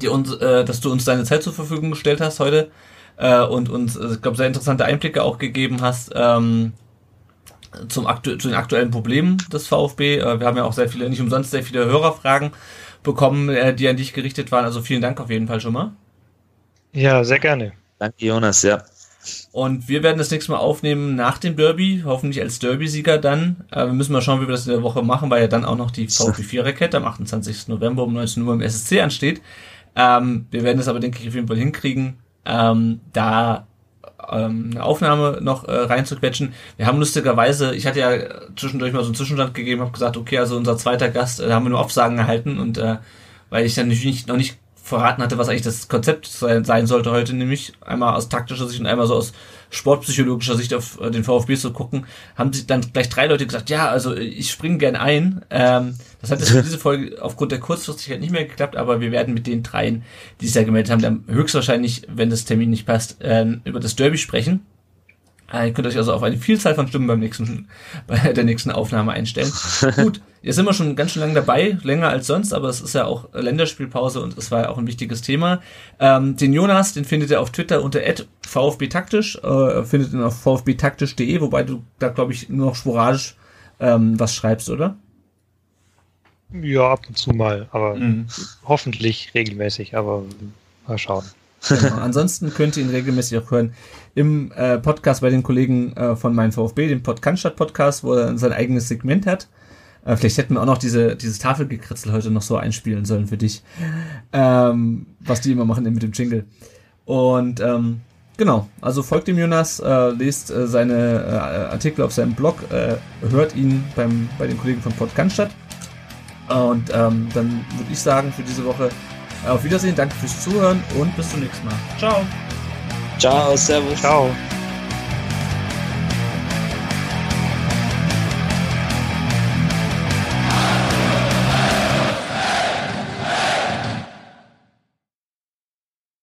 dir uns, äh, dass du uns deine Zeit zur Verfügung gestellt hast heute äh, und uns, äh, ich glaube, sehr interessante Einblicke auch gegeben hast ähm, zum aktu zu den aktuellen Problemen des VfB. Äh, wir haben ja auch sehr viele, nicht umsonst sehr viele Hörerfragen bekommen, äh, die an dich gerichtet waren. Also vielen Dank auf jeden Fall schon mal. Ja, sehr gerne. Danke, Jonas, ja. Und wir werden das nächste Mal aufnehmen nach dem Derby, hoffentlich als Derby-Sieger dann. Äh, wir müssen mal schauen, wie wir das in der Woche machen, weil ja dann auch noch die VfB 4-Rakete am 28. November um 19 Uhr im SSC ansteht. Ähm, wir werden das aber, denke ich, auf jeden Fall hinkriegen, ähm, da ähm, eine Aufnahme noch äh, reinzuquetschen. Wir haben lustigerweise, ich hatte ja zwischendurch mal so einen Zwischenstand gegeben, habe gesagt, okay, also unser zweiter Gast, äh, da haben wir nur Aufsagen erhalten und äh, weil ich dann nicht, noch nicht verraten hatte, was eigentlich das Konzept sein, sein sollte heute, nämlich einmal aus taktischer Sicht und einmal so aus sportpsychologischer Sicht auf äh, den VfB zu gucken, haben sich dann gleich drei Leute gesagt, ja, also ich springe gern ein. Ähm, das hat jetzt für diese Folge aufgrund der Kurzfristigkeit nicht mehr geklappt, aber wir werden mit den dreien, die sich ja gemeldet haben, dann höchstwahrscheinlich, wenn das Termin nicht passt, äh, über das Derby sprechen. Äh, Ihr könnt euch also auf eine Vielzahl von Stimmen beim nächsten, bei der nächsten Aufnahme einstellen. Gut, jetzt sind wir schon ganz schön lange dabei, länger als sonst, aber es ist ja auch Länderspielpause und es war ja auch ein wichtiges Thema. Ähm, den Jonas, den findet ihr auf Twitter unter @vfbtaktisch, äh, findet ihn auf vfbtaktisch.de, wobei du da glaube ich nur noch sporadisch ähm, was schreibst, oder? Ja, ab und zu mal, aber Mhm. hoffentlich regelmäßig, aber mal schauen. Genau. Ansonsten könnt ihr ihn regelmäßig auch hören im äh, Podcast bei den Kollegen äh, von Mein VfB, dem Podcast Podcast, wo er sein eigenes Segment hat. Äh, vielleicht hätten wir auch noch diese, dieses Tafelgekritzel heute noch so einspielen sollen für dich. Ähm, was die immer machen mit dem Jingle. Und ähm, genau, also folgt dem Jonas, äh, lest äh, seine äh, Artikel auf seinem Blog, äh, hört ihn beim, bei den Kollegen von Podcast. Und ähm, dann würde ich sagen, für diese Woche auf Wiedersehen, danke fürs Zuhören und bis zum nächsten Mal. Ciao. Ciao, servus. Ciao.